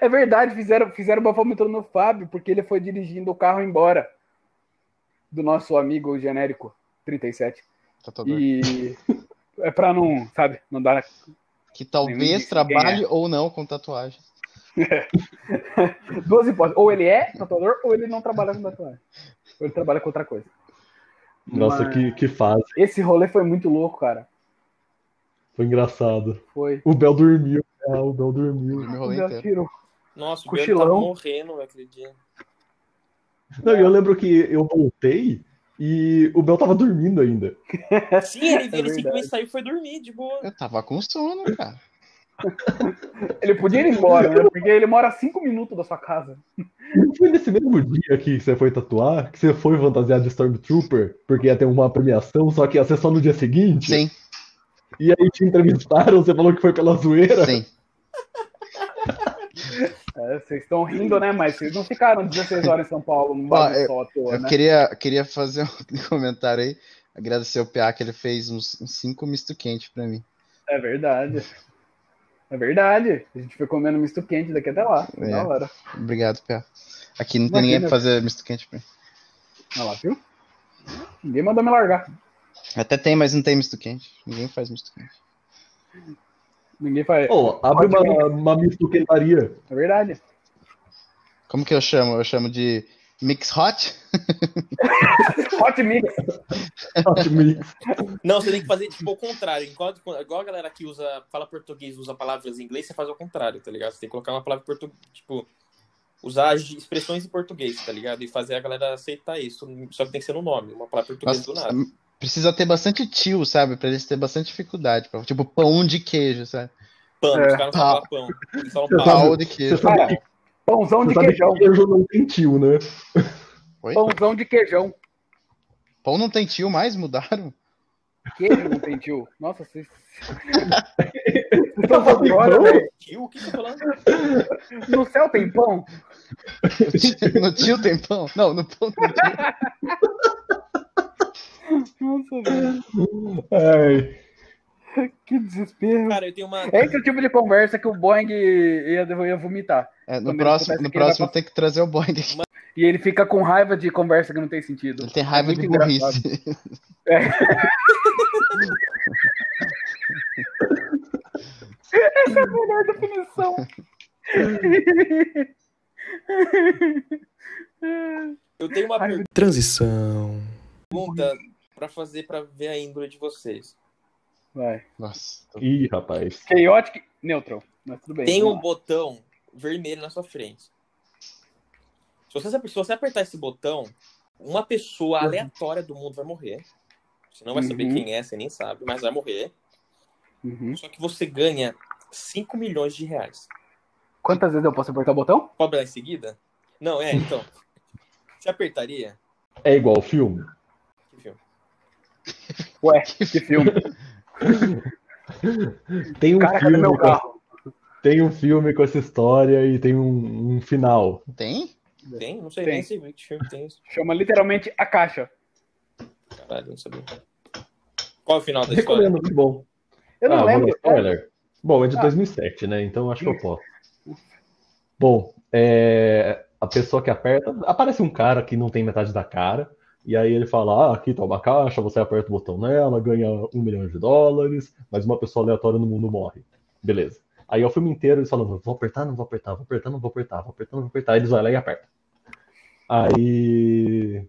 É verdade, fizeram, fizeram bafômetro no Fábio, porque ele foi dirigindo o carro embora. Do nosso amigo genérico 37. Tatuador. E é pra não, sabe, não dar. Que talvez trabalhe ou não com tatuagem. Duas hipóteses. Ou ele é tatuador, ou ele não trabalha com tatuagem. Ou ele trabalha com outra coisa. Nossa, Mas- que, que fase. Esse rolê foi muito louco, cara. Foi engraçado. Foi. O Bel dormiu. Ah, o Bel dormiu. Meu rolê Já inteiro. tirou. Nossa, o Cochilão. Belo tava morrendo aquele dia. Não, eu lembro que eu voltei e o Bel tava dormindo ainda. Sim, ele, ele verdade. simplesmente saiu e foi dormir, de boa. Eu tava com sono, cara. Ele podia ir embora, né? Porque ele mora a cinco minutos da sua casa. Não foi nesse mesmo dia que você foi tatuar, que você foi fantasiado de Stormtrooper, porque ia ter uma premiação, só que ia ser só no dia seguinte? Sim, E aí te entrevistaram, você falou que foi pela zoeira? sim. É, vocês estão rindo, né? Mas vocês não ficaram 16 horas em São Paulo num Ó, bagulho só à toa, Eu né? queria, queria fazer um comentário aí. Agradecer o PA que ele fez uns, uns cinco misto quente pra mim. É verdade. É verdade. A gente foi comendo misto quente daqui até lá. É. Da hora. Obrigado, PA. Aqui não tem Imagina. ninguém pra fazer misto quente pra mim. Olha lá, viu? Ninguém mandou me largar. Até tem, mas não tem misto quente. Ninguém faz misto quente. Ninguém faz. Pô, abre uma, uma mistoquentaria. É verdade. Como que eu chamo? Eu chamo de mix hot? Hot mix. Hot mix. Não, você tem que fazer tipo o contrário. Igual, igual a galera que usa, fala português, usa palavras em inglês, você faz o contrário, tá ligado? Você tem que colocar uma palavra em português, tipo, usar as expressões em português, tá ligado? E fazer a galera aceitar isso. Só que tem que ser no nome, uma palavra em português do nada. precisa ter bastante tio, sabe? Pra eles terem bastante dificuldade. pra- Tipo, pão de queijo, sabe? Pão, É. os caras não falam pão. Eles falam pau. Pau de Você queijo. sabe, Cara, que, Pãozão de você sabe queijão. que queijo não tem tio, né? Oi? Pãozão de queijão. Pão não tem tio mais? Mudaram? Queijo não tem tio. Nossa, vocês. Vocês Tá estão por fora, velho. Tio, o que você tá falando? No céu tem pão? No tio tem pão? Não, no pão tem tio. Nossa, velho. Ai, Que desespero. Cara, eu tenho uma. Esse é o tipo de conversa que o Boeing ia, ia vomitar. É, no Quando próximo, no próximo tem que trazer o Boeing aqui. E ele fica com raiva de conversa que não tem sentido. Ele tem raiva É de burrice. Essa é a melhor definição. Eu tenho uma Ai, Transição. pergunta pra fazer pra ver a índole de vocês. Vai. Nossa. tô- Ih, rapaz. Chaotic Neutral. Mas tudo bem. Tem um lá. botão vermelho na sua frente. Se você, se você apertar esse botão, uma pessoa aleatória do mundo vai morrer. Você não vai saber Uhum. quem é, você nem sabe, mas vai morrer. Uhum. Só que você ganha 5 milhões de reais. Quantas vezes eu posso apertar o botão? Pode dar em seguida? Não, é, então. Você apertaria? É igual o filme? Que filme? Ué, que filme. Tem um Cara, filme meu com, carro? tem um filme com essa história e tem um, um final. Tem? Tem? Não sei Tem. nem sei que filme tem isso. Chama literalmente a caixa. Caralho, não sabia. Qual é o final da história? Recomendo, muito bom. Eu não ah, lembro. spoiler. Bom, é de Ah. 2007, né? Então acho que eu posso. Bom, é, a pessoa que aperta. Aparece um cara que não tem metade da cara. E aí ele fala: ah, aqui tá uma caixa, você aperta o botão nela, ganha um milhão de dólares, mas uma pessoa aleatória no mundo morre. Beleza. Aí é o filme inteiro eles falam: vou apertar, não vou apertar, vou apertar, não vou apertar, vou apertar, não vou apertar. Aí eles vão lá e apertam. Aí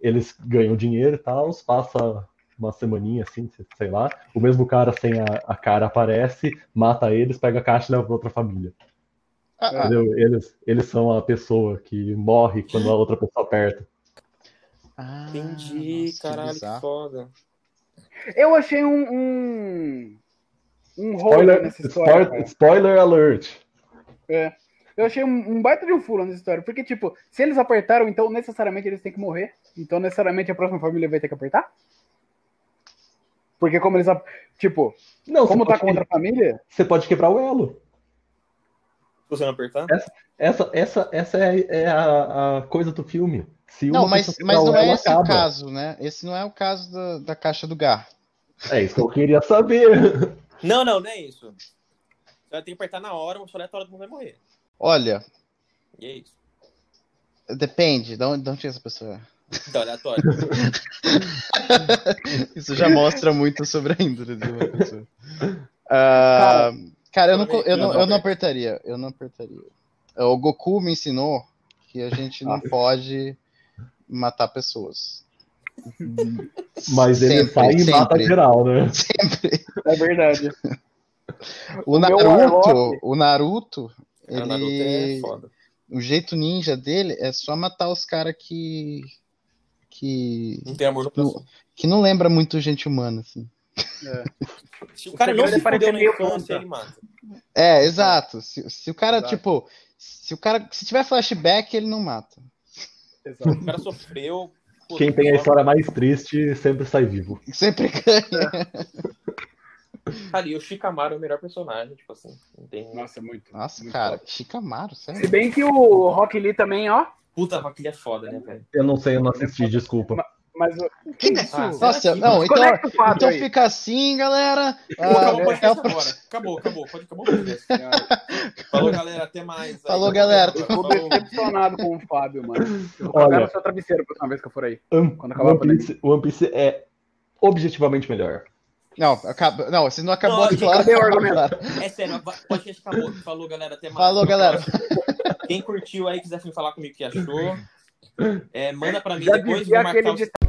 eles ganham dinheiro e tal, passa uma semaninha assim, sei lá. O mesmo cara sem a, a cara aparece, mata eles, pega a caixa e leva pra outra família. Ah, ah, Entendeu? Eles, eles são a pessoa que morre quando a outra pessoa aperta. Ah, Entendi, nossa, que caralho, que bizarro. foda. Eu achei um. Um, um Spoiler, nessa história. spoiler, spoiler alert. É. Eu achei um, um baita de um furo nessa história. Porque, tipo, se eles apertaram, então necessariamente eles têm que morrer. Então necessariamente a próxima família vai ter que apertar? Porque como eles. Tipo, Não, como tá contra a família? você pode quebrar o elo. Se você não apertar? Essa, essa, essa é, é a, a coisa do filme. Se Não, mas, mas não o é esse o acaba. caso, né? Esse não é o caso da, da caixa do Gar. É isso que eu queria saber. Não, não, não é isso. Você vai ter que apertar na hora, uma pessoa aleatória do mundo vai morrer. Olha, E é isso. depende de onde, de onde essa pessoa é. Aleatório. Isso já mostra muito sobre a índole de uma pessoa. Ah, cara, eu não, eu, não, eu não apertaria. Eu não apertaria. O Goku me ensinou que a gente não Ah. pode matar pessoas. Mas ele Sempre, e mata geral, né? Sempre. É verdade. O Naruto, Warlock- o Naruto, É, o Naruto é ele, foda. o jeito ninja dele é só matar os caras que que Não tem amor no não, que não lembra muito gente humana assim. Se o cara não segredo se é fudeu na meio infância, contra. ele mata. É, exato. Se, se o cara, Exato. tipo, se o cara, se tiver flashback, ele não mata. Exato. O cara sofreu. pô, Quem tem a história mais triste sempre sai vivo. Sempre ganha. Cara, e o Shikamaru é o melhor personagem, tipo assim. Tem... Nossa, muito. Nossa, muito cara, foda. Shikamaru, Se sério. bem que o Rock Lee também, ó. Puta, aquele é foda, né, velho? Eu não sei, eu não assisti, desculpa. Mas o- que isso? Ah, Nossa, não, então, o então aí. fica assim, galera. Acabou, Ah, acabou o podcast o agora. Acabou, acabou. Pode acabar o podcast. Falou, galera. Até mais. aí. Falou, galera. Eu tô decepcionado com o Fábio, mano. Eu vou Olha. no seu travesseiro a próxima vez que eu for aí. One Quando acabar pandemia. Piece, One Piece é objetivamente melhor. Não, acaba, não, se não acabou Não, de falar, o. É sério, o podcast acabou. Falou, galera. Até mais. Falou, galera. Quem curtiu aí, quiser vir falar comigo o que achou, é, manda pra mim Já depois. Vou marcar o